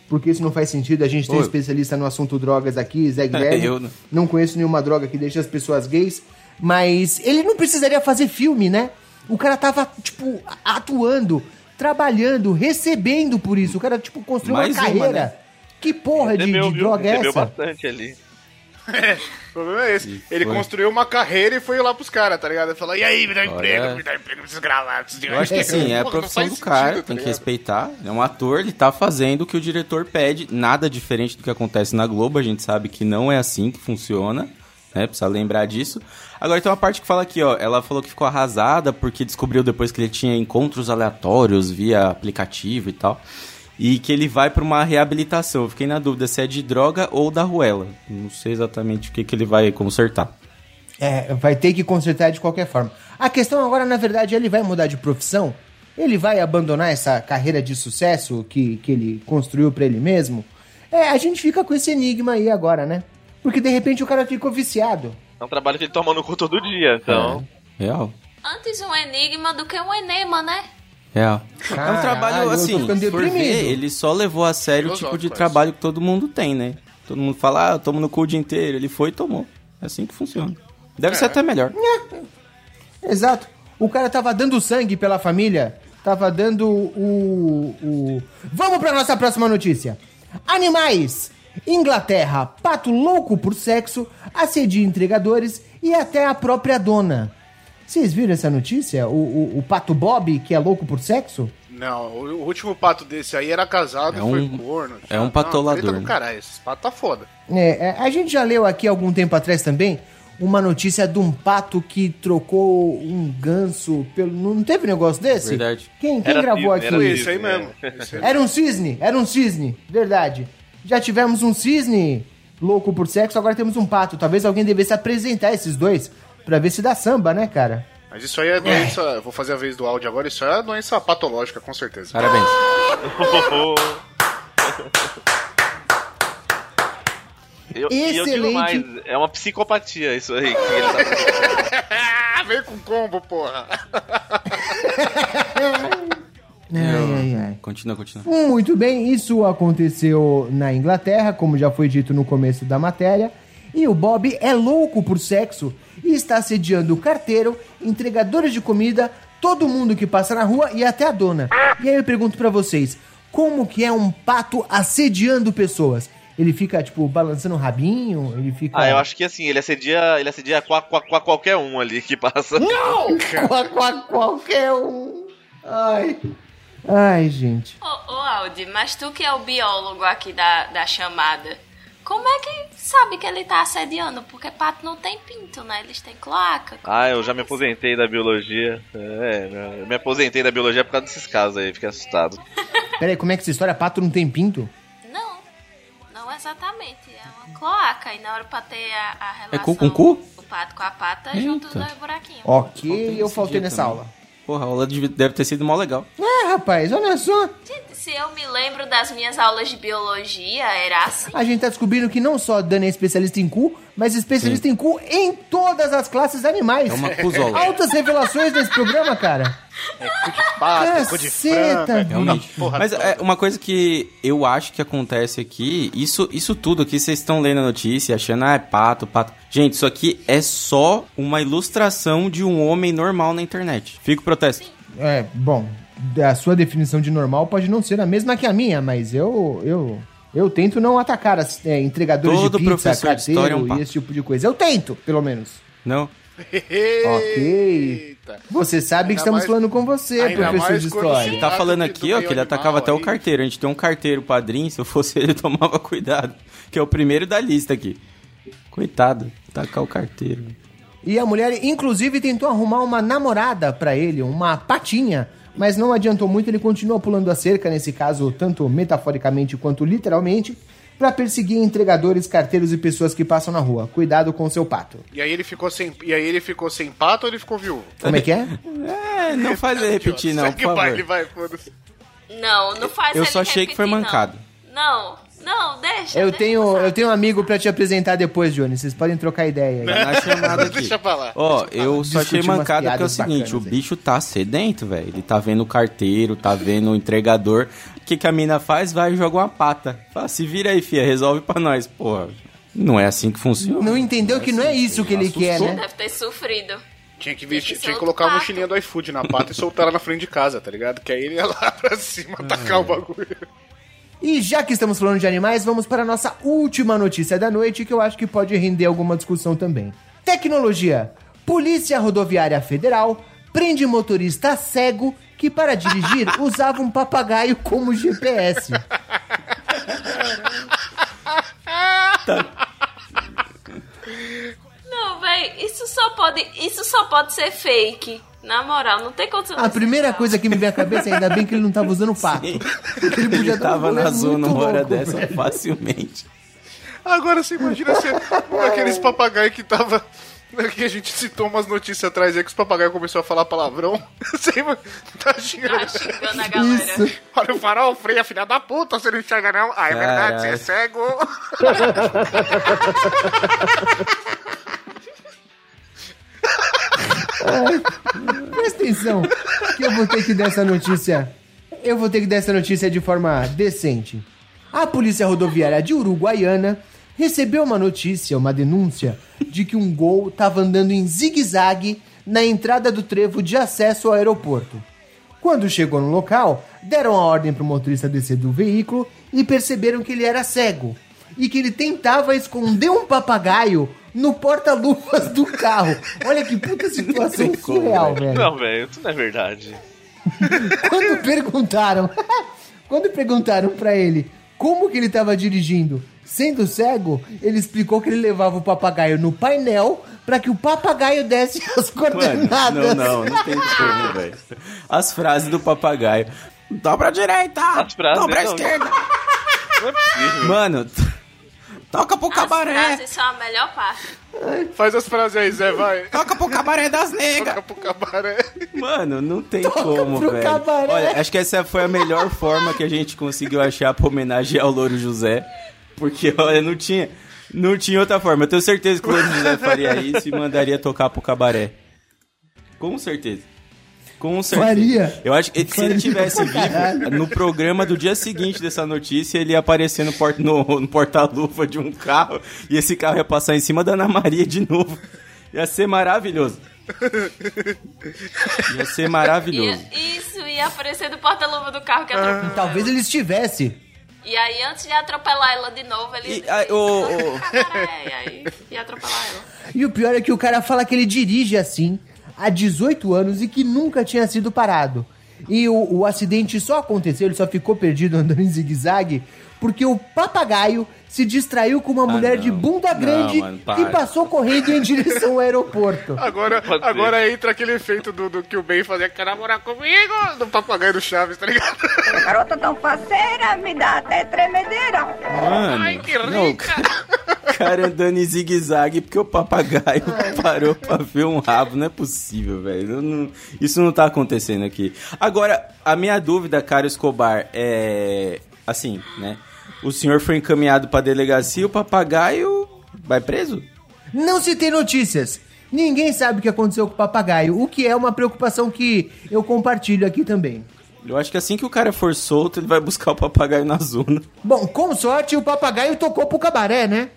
A: porque isso não faz sentido, a gente tem um
C: Oi.
A: especialista no assunto drogas aqui, Zé [laughs] Guilherme.
C: Eu não.
A: não conheço nenhuma droga que deixe as pessoas gays, mas ele não precisaria fazer filme, né? O cara tava, tipo, atuando, trabalhando, recebendo por isso. O cara, tipo, construiu
C: Mais
A: uma
C: uma,
A: carreira.
C: né?
A: Que porra de,
B: Recebeu,
A: de
B: viu?
A: droga é
B: Recebeu
A: essa?
B: bastante ali. [laughs]
D: O problema é esse.
C: E
D: Ele
C: foi.
D: construiu uma carreira e foi lá pros caras, tá ligado? Ele falou, e aí, me dá um
C: Olha.
D: emprego, me dá um emprego, preciso gravar, preciso
C: Eu acho que assim, é a profissão do
D: sentido,
C: cara,
D: tá
C: tem que
D: ligado?
C: respeitar. É um ator, ele tá fazendo o que o diretor pede, nada diferente do que acontece na Globo, a gente sabe que não é assim que funciona, né? Precisa lembrar disso. Agora tem uma parte que fala aqui, ó, ela falou que ficou arrasada porque descobriu depois que ele tinha encontros aleatórios via aplicativo e tal. E que ele vai pra uma reabilitação. Eu fiquei na dúvida se é de droga ou da ruela. Não sei exatamente o que, que ele vai consertar.
A: É, vai ter que consertar de qualquer forma. A questão agora, na verdade, ele vai mudar de profissão? Ele vai abandonar essa carreira de sucesso que, que ele construiu pra ele mesmo? É, a gente fica com esse enigma aí agora, né? Porque de repente o cara ficou viciado.
B: É um trabalho que ele toma no cu todo dia, então.
C: Real.
E: Antes um enigma do que um enema, né?
C: Real. é um
A: Caralho,
C: trabalho,
A: eu tô
C: assim, por ver, ele só levou a sério o tipo de trabalho que todo mundo tem, né? Todo mundo fala, ah, eu tomo no cu o dia inteiro. Ele foi e tomou. É assim que funciona. Deve ser até melhor.
A: Exato. O cara tava dando sangue pela família. Tava dando o. o... Vamos pra nossa próxima notícia. Animais. Inglaterra, pato louco por sexo, assedia entregadores e até a própria dona. Vocês viram essa notícia? O, o, o pato Bob, que é louco por sexo?
D: Não, o, o último pato desse aí era casado
C: É
D: e foi
C: um-
D: corno.
C: é um
D: Não,
C: patolador,
D: do
C: né?
D: caralho, esse pato tá foda.
A: É, é, a gente já leu aqui algum tempo atrás também uma notícia de um pato que trocou um ganso pelo. Não teve negócio desse?
C: Verdade.
A: Quem, quem
B: Era
A: gravou aqui?
B: era
D: esse aí
B: é.
D: mesmo. [laughs]
A: Era um cisne, era um cisne, verdade. Já tivemos um cisne louco por sexo, agora temos um pato. Talvez alguém devesse apresentar esses dois pra ver se dá samba, né, cara?
D: Mas isso aí é doença. eu Vou fazer a vez do áudio agora. Isso aí é doença patológica, com certeza.
C: Parabéns.
B: Eu, e eu
A: Excelente.
B: mais, é uma psicopatia isso aí que ele tá [laughs]
D: veio com combo, porra.
A: Ai, ai, ai.
C: Continua, continua.
A: Muito bem, isso aconteceu na Inglaterra, como já foi dito no começo da matéria. E o Bob é louco por sexo e está assediando o carteiro, entregadores de comida, todo mundo que passa na rua e até a dona. E aí eu pergunto pra vocês, como que é um pato assediando pessoas? Ele fica, tipo, balançando o rabinho? Ele fica...
B: Ah, eu acho que assim, ele assedia, ele assedia qua, qua, qua, qualquer um ali que passa.
A: Qua- [laughs] qua- qualquer um. Ai. Ai, gente.
E: Ô, ô Aldi, mas tu que é o biólogo aqui da, da chamada, como é que sabe que ele tá assediando? Porque pato não tem pinto, né? Eles têm cloaca.
B: Ah, eu já me aposentei da biologia. É, eu me aposentei da biologia por causa desses casos aí, fiquei assustado.
A: Peraí, como é que essa história? Pato não tem pinto?
E: Não, não exatamente. É uma cloaca. E na hora pra ter a, a relação
C: É cu com cu?
E: o pato com a pata,
C: Eita.
E: junto dois buraquinhos.
A: Ok, eu faltei nessa
C: também.
A: aula.
C: Porra, a aula deve deve ter sido mó legal.
A: É, rapaz, olha só.
E: Se eu me lembro das minhas aulas de biologia, era assim.
A: A gente tá descobrindo que não só Dani é especialista em cu, mas especialista em cu em todas as classes animais.
C: É uma cuzola.
A: Altas revelações nesse programa, cara.
D: Cu de pato, cu de
A: Caceta,
D: franga.
C: Realmente.
D: porra
C: Mas
D: toda.
C: é uma coisa que eu acho que acontece aqui, isso, isso tudo aqui, vocês estão lendo a notícia, achando, ah, é pato, pato. Gente, isso aqui é só uma ilustração de um homem normal na internet. Fica o protesto.
A: É, bom, a sua definição de normal pode não ser a mesma que a minha, mas eu. eu Eu tento não atacar as é, entregadores
C: Todo
A: de pizza,
C: professor de história é um
A: carteiro e esse tipo de coisa. Eu tento, pelo menos.
C: Não?
A: Ok. Você sabe que
D: Ainda
A: estamos
D: mais-
A: falando com você, professor de história.
C: Ele tá
D: Ah,
C: falando
D: do-
C: aqui, ó, que ele atacava até o
D: aí.
C: carteiro. A gente tem um carteiro padrinho, se eu fosse ele, eu tomava [laughs] cuidado. Que é o primeiro da lista aqui. Coitado, tacar o carteiro.
A: E a mulher, inclusive, tentou arrumar uma namorada pra ele, uma patinha. Mas não adiantou muito, ele continua pulando a cerca, nesse caso, tanto metaforicamente quanto literalmente, pra perseguir entregadores, carteiros e pessoas que passam na rua. Cuidado com seu pato.
D: E aí ele ficou sem, e aí ele ficou sem pato ou ele ficou viúvo?
A: Como é que é? [laughs]
C: É, não faz ele repetir, não, por favor.
D: vai.
E: Não, não faz
C: Eu
E: ele
C: só achei que foi
E: repetir, não.
C: mancado.
E: Não, não, deixa.
A: Eu
E: deixa
A: tenho,
E: passar.
A: eu tenho um amigo pra te apresentar depois, Johnny. Vocês podem trocar ideia
C: aqui.
D: Deixa pra lá.
C: Ó, eu só achei mancado porque é o seguinte, o
A: aí.
C: bicho tá sedento, velho. Ele tá vendo o carteiro, tá vendo o entregador. O que, que a mina faz? Vai e joga uma pata. Fala, se vira aí, fia, resolve pra nós. Porra, não é assim que funciona.
A: Não entendeu que não é isso que ele quer, né?
E: Deve ter sofrido.
D: Tinha que, vestir, tinha que colocar a
E: pato.
D: mochilinha do iFood na pata e soltar ela na frente de casa, tá ligado? Que aí ele ia lá [laughs] pra cima atacar o bagulho.
A: E já que estamos falando de animais, vamos para a nossa última notícia da noite, que eu acho que pode render alguma discussão também. Tecnologia. Polícia Rodoviária Federal prende motorista cego que, para dirigir, [laughs] usava um papagaio como GPS.
E: Não, véi, isso só pode, isso só pode ser fake. Na moral, não tem condição.
A: A primeira coisa que me vem à cabeça é ainda bem que ele não estava usando pato. Ele podia
C: Ele
A: um
C: tava na zona uma hora
A: louco,
C: dessa
A: velho.
C: facilmente.
D: Agora você imagina ser um daqueles papagaios que tava. Que a gente citou umas notícias atrás aí que os papagaios começaram a falar palavrão. [laughs] Você tá xingando.
E: Tá xingando a galera.
A: Isso.
D: Olha o farol, freia, filha da puta, você não enxerga não. Ah, é verdade, você é
C: Caralho. [laughs]
D: cego.
A: Presta atenção, que eu vou ter que dar essa notícia. Eu vou ter que dar essa notícia de forma decente. A Polícia Rodoviária de Uruguaiana recebeu uma notícia, uma denúncia, de que um gol estava andando em zigue-zague na entrada do trevo de acesso ao aeroporto. Quando chegou no local, deram a ordem para o motorista descer do veículo e perceberam que ele era cego e que ele tentava esconder um papagaio no porta-luvas do carro. Olha que puta situação surreal, velho.
B: Não, velho, isso não é verdade.
A: Quando perguntaram, [laughs] quando perguntaram pra ele como que ele tava dirigindo, sendo cego, ele explicou que ele levava o papagaio no painel pra que o papagaio desse as
C: Mano,
A: coordenadas.
C: não, não, não tem como, velho. As frases do papagaio. Dobra a direita! Dobra a
B: não.
C: esquerda!
B: Não é possível.
C: Mano, toca pro
E: As
C: cabaré!
E: frases são a melhor parte.
D: Faz as frases aí, Zé, vai.
C: Toca pro cabaré das
D: Toca
C: negras!
D: pro cabaré.
C: Mano, não tem como,
A: pro
C: velho.
A: cabaré.
C: Olha, acho que essa foi a melhor forma que a gente conseguiu achar pra homenagear o Louro José. Porque, olha, não tinha, não tinha outra forma. Eu tenho certeza que o Louro José faria isso e mandaria tocar pro cabaré. Com certeza. Com certeza.
A: Faria.
C: Eu acho que se
A: Faria
C: ele tivesse vivo, no programa do dia seguinte dessa notícia, ele ia aparecer no, port- no- no porta-luva de um carro e esse carro ia passar em cima da Ana Maria de novo. Ia ser maravilhoso. Ia ser maravilhoso.
E: Ia- isso, ia aparecer do porta-luva do carro que atropelou.
A: Talvez ele estivesse.
E: E aí, antes de atropelar ela de novo, ele.
C: E, aí, ô,
E: Cabaré, e aí ia atropelar ela.
A: E o pior é que o cara fala que ele dirige assim há 18 anos e que nunca tinha sido parado. E o, o acidente só aconteceu, ele só ficou perdido andando em zigue-zague, porque o papagaio se distraiu com uma mulher
C: Ah, não.
A: de bunda
C: Não,
A: grande
C: mano,
A: e passou correndo em direção ao aeroporto. [laughs]
D: Agora, agora entra aquele efeito do, do que o Ben fazia, quer namorar comigo? Do papagaio do Chaves, tá ligado?
F: Garota tão faceira, me dá até tremedeira.
C: mano.
D: Ai, que
C: não,
D: rica!
C: o cara andando em zigue-zague porque o papagaio parou pra ver um rabo. Não é possível, velho. Não- Isso não tá acontecendo aqui. Agora, a minha dúvida, cara Escobar, é. Assim, né? O senhor foi encaminhado pra delegacia, o papagaio vai preso?
A: Não se tem notícias. Ninguém sabe o que aconteceu com o papagaio, o que é uma preocupação que eu compartilho aqui também.
C: Eu acho que assim que o cara for solto, ele vai buscar o papagaio na zona.
A: Bom, com sorte, o papagaio tocou pro cabaré, né?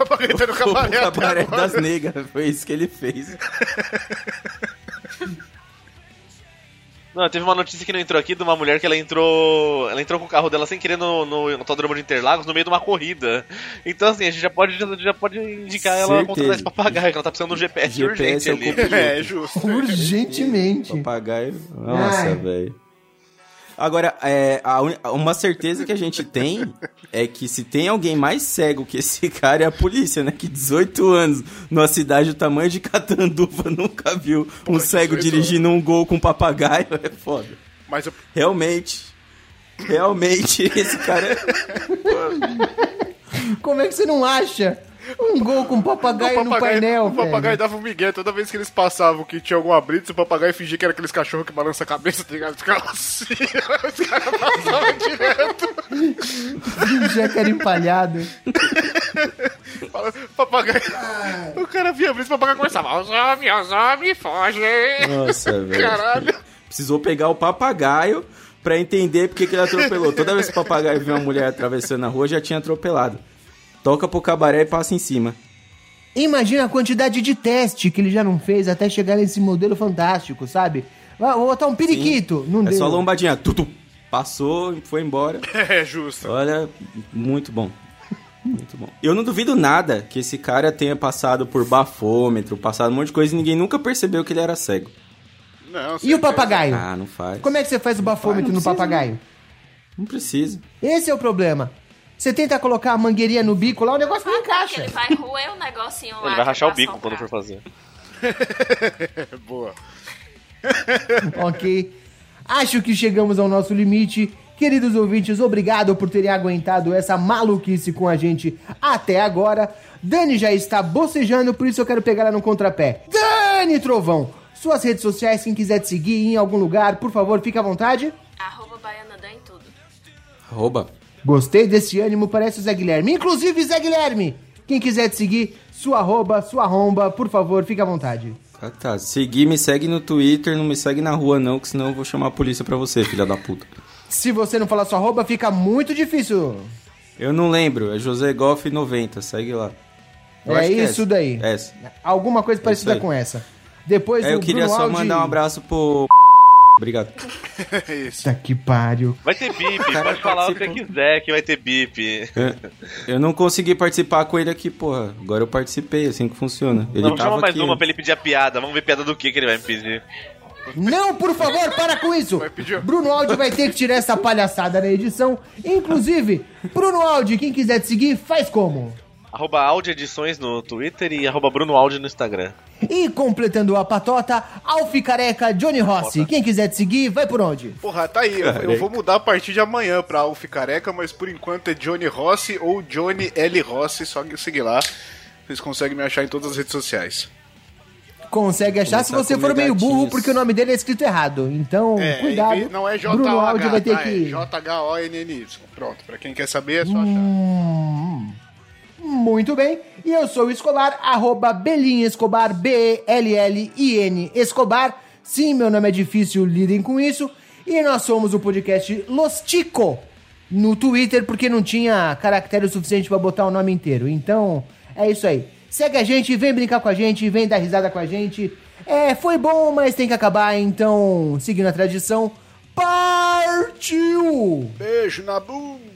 D: papagaio tá no [laughs]
C: O
D: cabaré até
C: cabaré
D: agora.
C: das negras, foi isso que ele fez. [laughs]
B: Não, teve uma notícia que não entrou aqui de uma mulher que ela entrou. Ela entrou com o carro dela sem querer no, no, no autódromo de Interlagos no meio de uma corrida. Então, assim, a gente já pode, já, já pode indicar ela
C: Certeza.
B: contratar esse papagaio, que ela tá precisando de um GPS,
C: GPS
B: urgente
C: é
B: ali.
D: É, justo.
A: Urgentemente.
C: Papagaio. Nossa, velho. Agora, é, a uma certeza que a gente tem é que se tem alguém mais cego que esse [laughs] cara é a polícia, né? Que 18 anos numa cidade do tamanho de Catanduva [laughs] nunca viu um cego
D: 18
C: dirigindo um gol com papagaio. É foda.
D: Mas eu,
C: Realmente. Realmente, esse cara é.
A: Como é que você não acha um gol com papagaio, no painel,
D: o papagaio
A: velho?
D: dava um migué toda vez que eles passavam que tinha algum abrito, o papagaio fingia que era aqueles cachorros que balançam a cabeça, tá ligado? Ficava assim, [laughs] os caras passavam direto.
A: Já que era empalhado.
D: Papagaio. O cara via abrito, o papagaio começava. Os homens, os homens, foge.
C: Nossa, velho.
D: Caralho.
C: Precisou pegar o papagaio pra entender porque que ele atropelou. Toda vez que o papagaio viu uma mulher atravessando a rua, já tinha atropelado. Toca pro cabaré e passa em cima.
A: Imagina a quantidade de teste que ele já não fez até chegar nesse modelo fantástico, sabe? Vou botar um periquito. Não
C: É
A: deu.
C: só lombadinha. Tutu. Passou e foi embora. [laughs]
D: É justo.
C: Olha, muito bom. Muito bom. Eu não duvido nada que esse cara tenha passado por bafômetro, passado um monte de coisa e ninguém nunca percebeu que ele era cego.
D: Não,
A: E o papagaio?
C: Ah, não faz.
A: Como é que você faz o bafômetro
C: não
A: no
C: precisa,
A: papagaio?
C: Não precisa.
A: Esse é o problema. Você tenta colocar a mangueirinha no bico lá, o negócio não
E: tá,
A: encaixa.
E: ele vai roer o negocinho lá.
B: Ele vai rachar o bico
E: soprar.
B: quando for fazer. [laughs]
D: Boa. [laughs]
A: ok. Acho que chegamos ao nosso limite. Queridos ouvintes, obrigado por terem aguentado essa maluquice com a gente até agora. Dani já está bocejando, por isso eu quero pegar ela no contrapé. Dani Trovão, suas redes sociais, quem quiser te seguir em algum lugar, por favor, fique à vontade.
E: Arroba Baianadan em tudo.
C: Arroba.
A: Gostei desse ânimo, parece o Zé Guilherme. Inclusive, Zé Guilherme, quem quiser te seguir, sua arroba, sua arromba, por favor, fique à vontade.
C: Ah, tá. Seguir, me segue no Twitter, não me segue na rua não, que senão eu vou chamar a polícia pra você, filha da puta.
A: Se você não falar sua arroba, fica muito difícil.
C: Eu não lembro, é José Goff 90, segue lá. Eu
A: é
C: que
A: isso daí.
C: Essa.
A: Alguma coisa parecida
C: aí.
A: com essa. Depois
C: É, eu queria
A: Bruno
C: só
A: Aldi-
C: mandar um abraço pro. Obrigado. [laughs]
D: Isso.
A: Tá que pariu.
B: Vai ter bip, pode falar o que você quiser que vai ter bip.
C: Eu não consegui participar com ele aqui, porra. Agora eu participei, assim que funciona. Ele
B: Vamos
C: tava
B: chamar mais
C: aqui.
B: uma pra ele pedir a piada. Vamos ver piada do que que ele vai me pedir.
A: Não, por favor, para com isso. Bruno Aldi vai ter que tirar essa palhaçada na edição. Inclusive, Bruno Aldi, quem quiser te seguir, faz como?
B: Arroba Audi Edições no Twitter e arroba Bruno Audi no Instagram.
A: E completando a patota, Alfi Careca Johnny Rossi. Quem quiser te seguir, vai por onde?
D: Porra, tá aí. Eu, eu vou mudar a partir de amanhã pra Alf Careca, mas por enquanto é Johnny Rossi ou Johnny L. Rossi. Só seguir lá. Vocês conseguem me achar em todas as redes sociais.
A: Consegue achar se você for meio burro, porque o nome dele é escrito errado. Então,
D: É,
A: cuidado.
D: não é
A: Bruno Aldi vai ter
D: tá?
A: que...
D: É J-H-O-N-N-Y. Pronto, pra quem quer saber é só achar.
A: Hum, Muito bem. E eu sou o Escobar, arroba Belin Escobar, B-E-L-L-I-N Escobar. Sim, meu nome é difícil, lidem com isso. E nós somos o podcast Los Tico no Twitter, porque não tinha caractere suficiente pra botar o nome inteiro. Então, é isso aí. Segue a gente, vem brincar com a gente, vem dar risada com a gente. É, foi bom, mas tem que acabar, então, seguindo a tradição, partiu!
D: Beijo na bunda.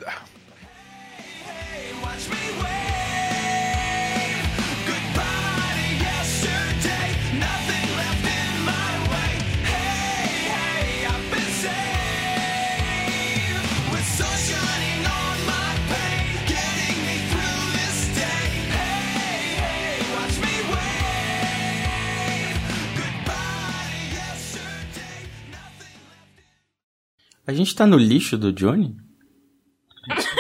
C: A gente tá no lixo do Johnny?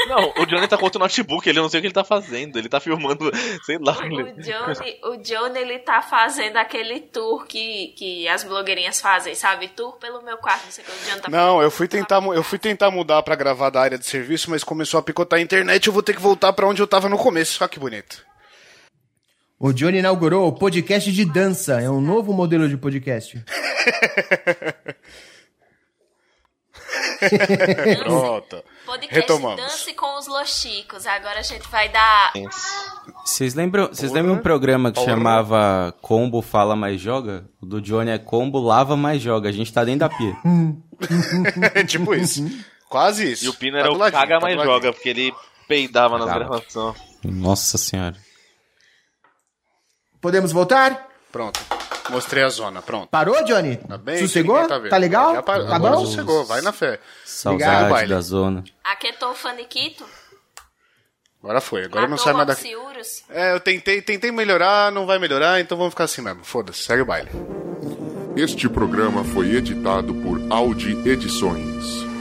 B: Não, o Johnny tá com outro notebook, ele não sei o que ele tá fazendo. Ele tá filmando, sei lá.
E: O
B: Ele...
E: Johnny, o Johnny, ele tá fazendo aquele tour que, que as blogueirinhas fazem, sabe? Tour pelo meu quarto, não sei o que o Johnny tá
D: Não, eu fui tentar, eu fui tentar mudar pra gravar da área de serviço, mas começou a picotar a internet, eu vou ter que voltar pra onde eu tava no começo. Olha que bonito.
A: O Johnny inaugurou o podcast de dança. É um novo modelo de podcast. [laughs] [laughs]
D: Pronto.
E: Podcast
D: Retomamos.
E: Dance com os Lochicos. Agora a gente vai dar.
C: Vocês lembram, vocês lembram um programa que
D: Porra.
C: chamava Combo Fala Mais Joga? O do Johnny é Combo Lava Mais Joga. A gente tá dentro da pia.
D: É [laughs] tipo isso. Quase isso.
B: E o Pino
D: Tá
B: era
D: do
B: o
D: ladinho,
B: caga
D: tá
B: mais
D: ladinho.
B: joga, porque ele peidava
C: Cagava.
B: gravações.
C: Nossa senhora.
A: Podemos voltar?
D: Pronto. Mostrei a zona, pronto.
A: Parou, Johnny?
D: Tá bem?
A: Sossegou?
D: vendo.
A: Tá legal?
D: Já parou.
A: Tá
D: Agora
A: bom?
D: sossegou, vai na fé.
C: Saudade
D: baile.
C: da zona.
E: Aquietou o Faniquito.
D: Agora foi, agora não
E: matou
D: sai
E: o
D: mais daqui. É, eu tentei, tentei melhorar, não vai melhorar, então vamos ficar assim mesmo. Foda-se, segue o baile.
G: Este programa foi editado por Audi Edições.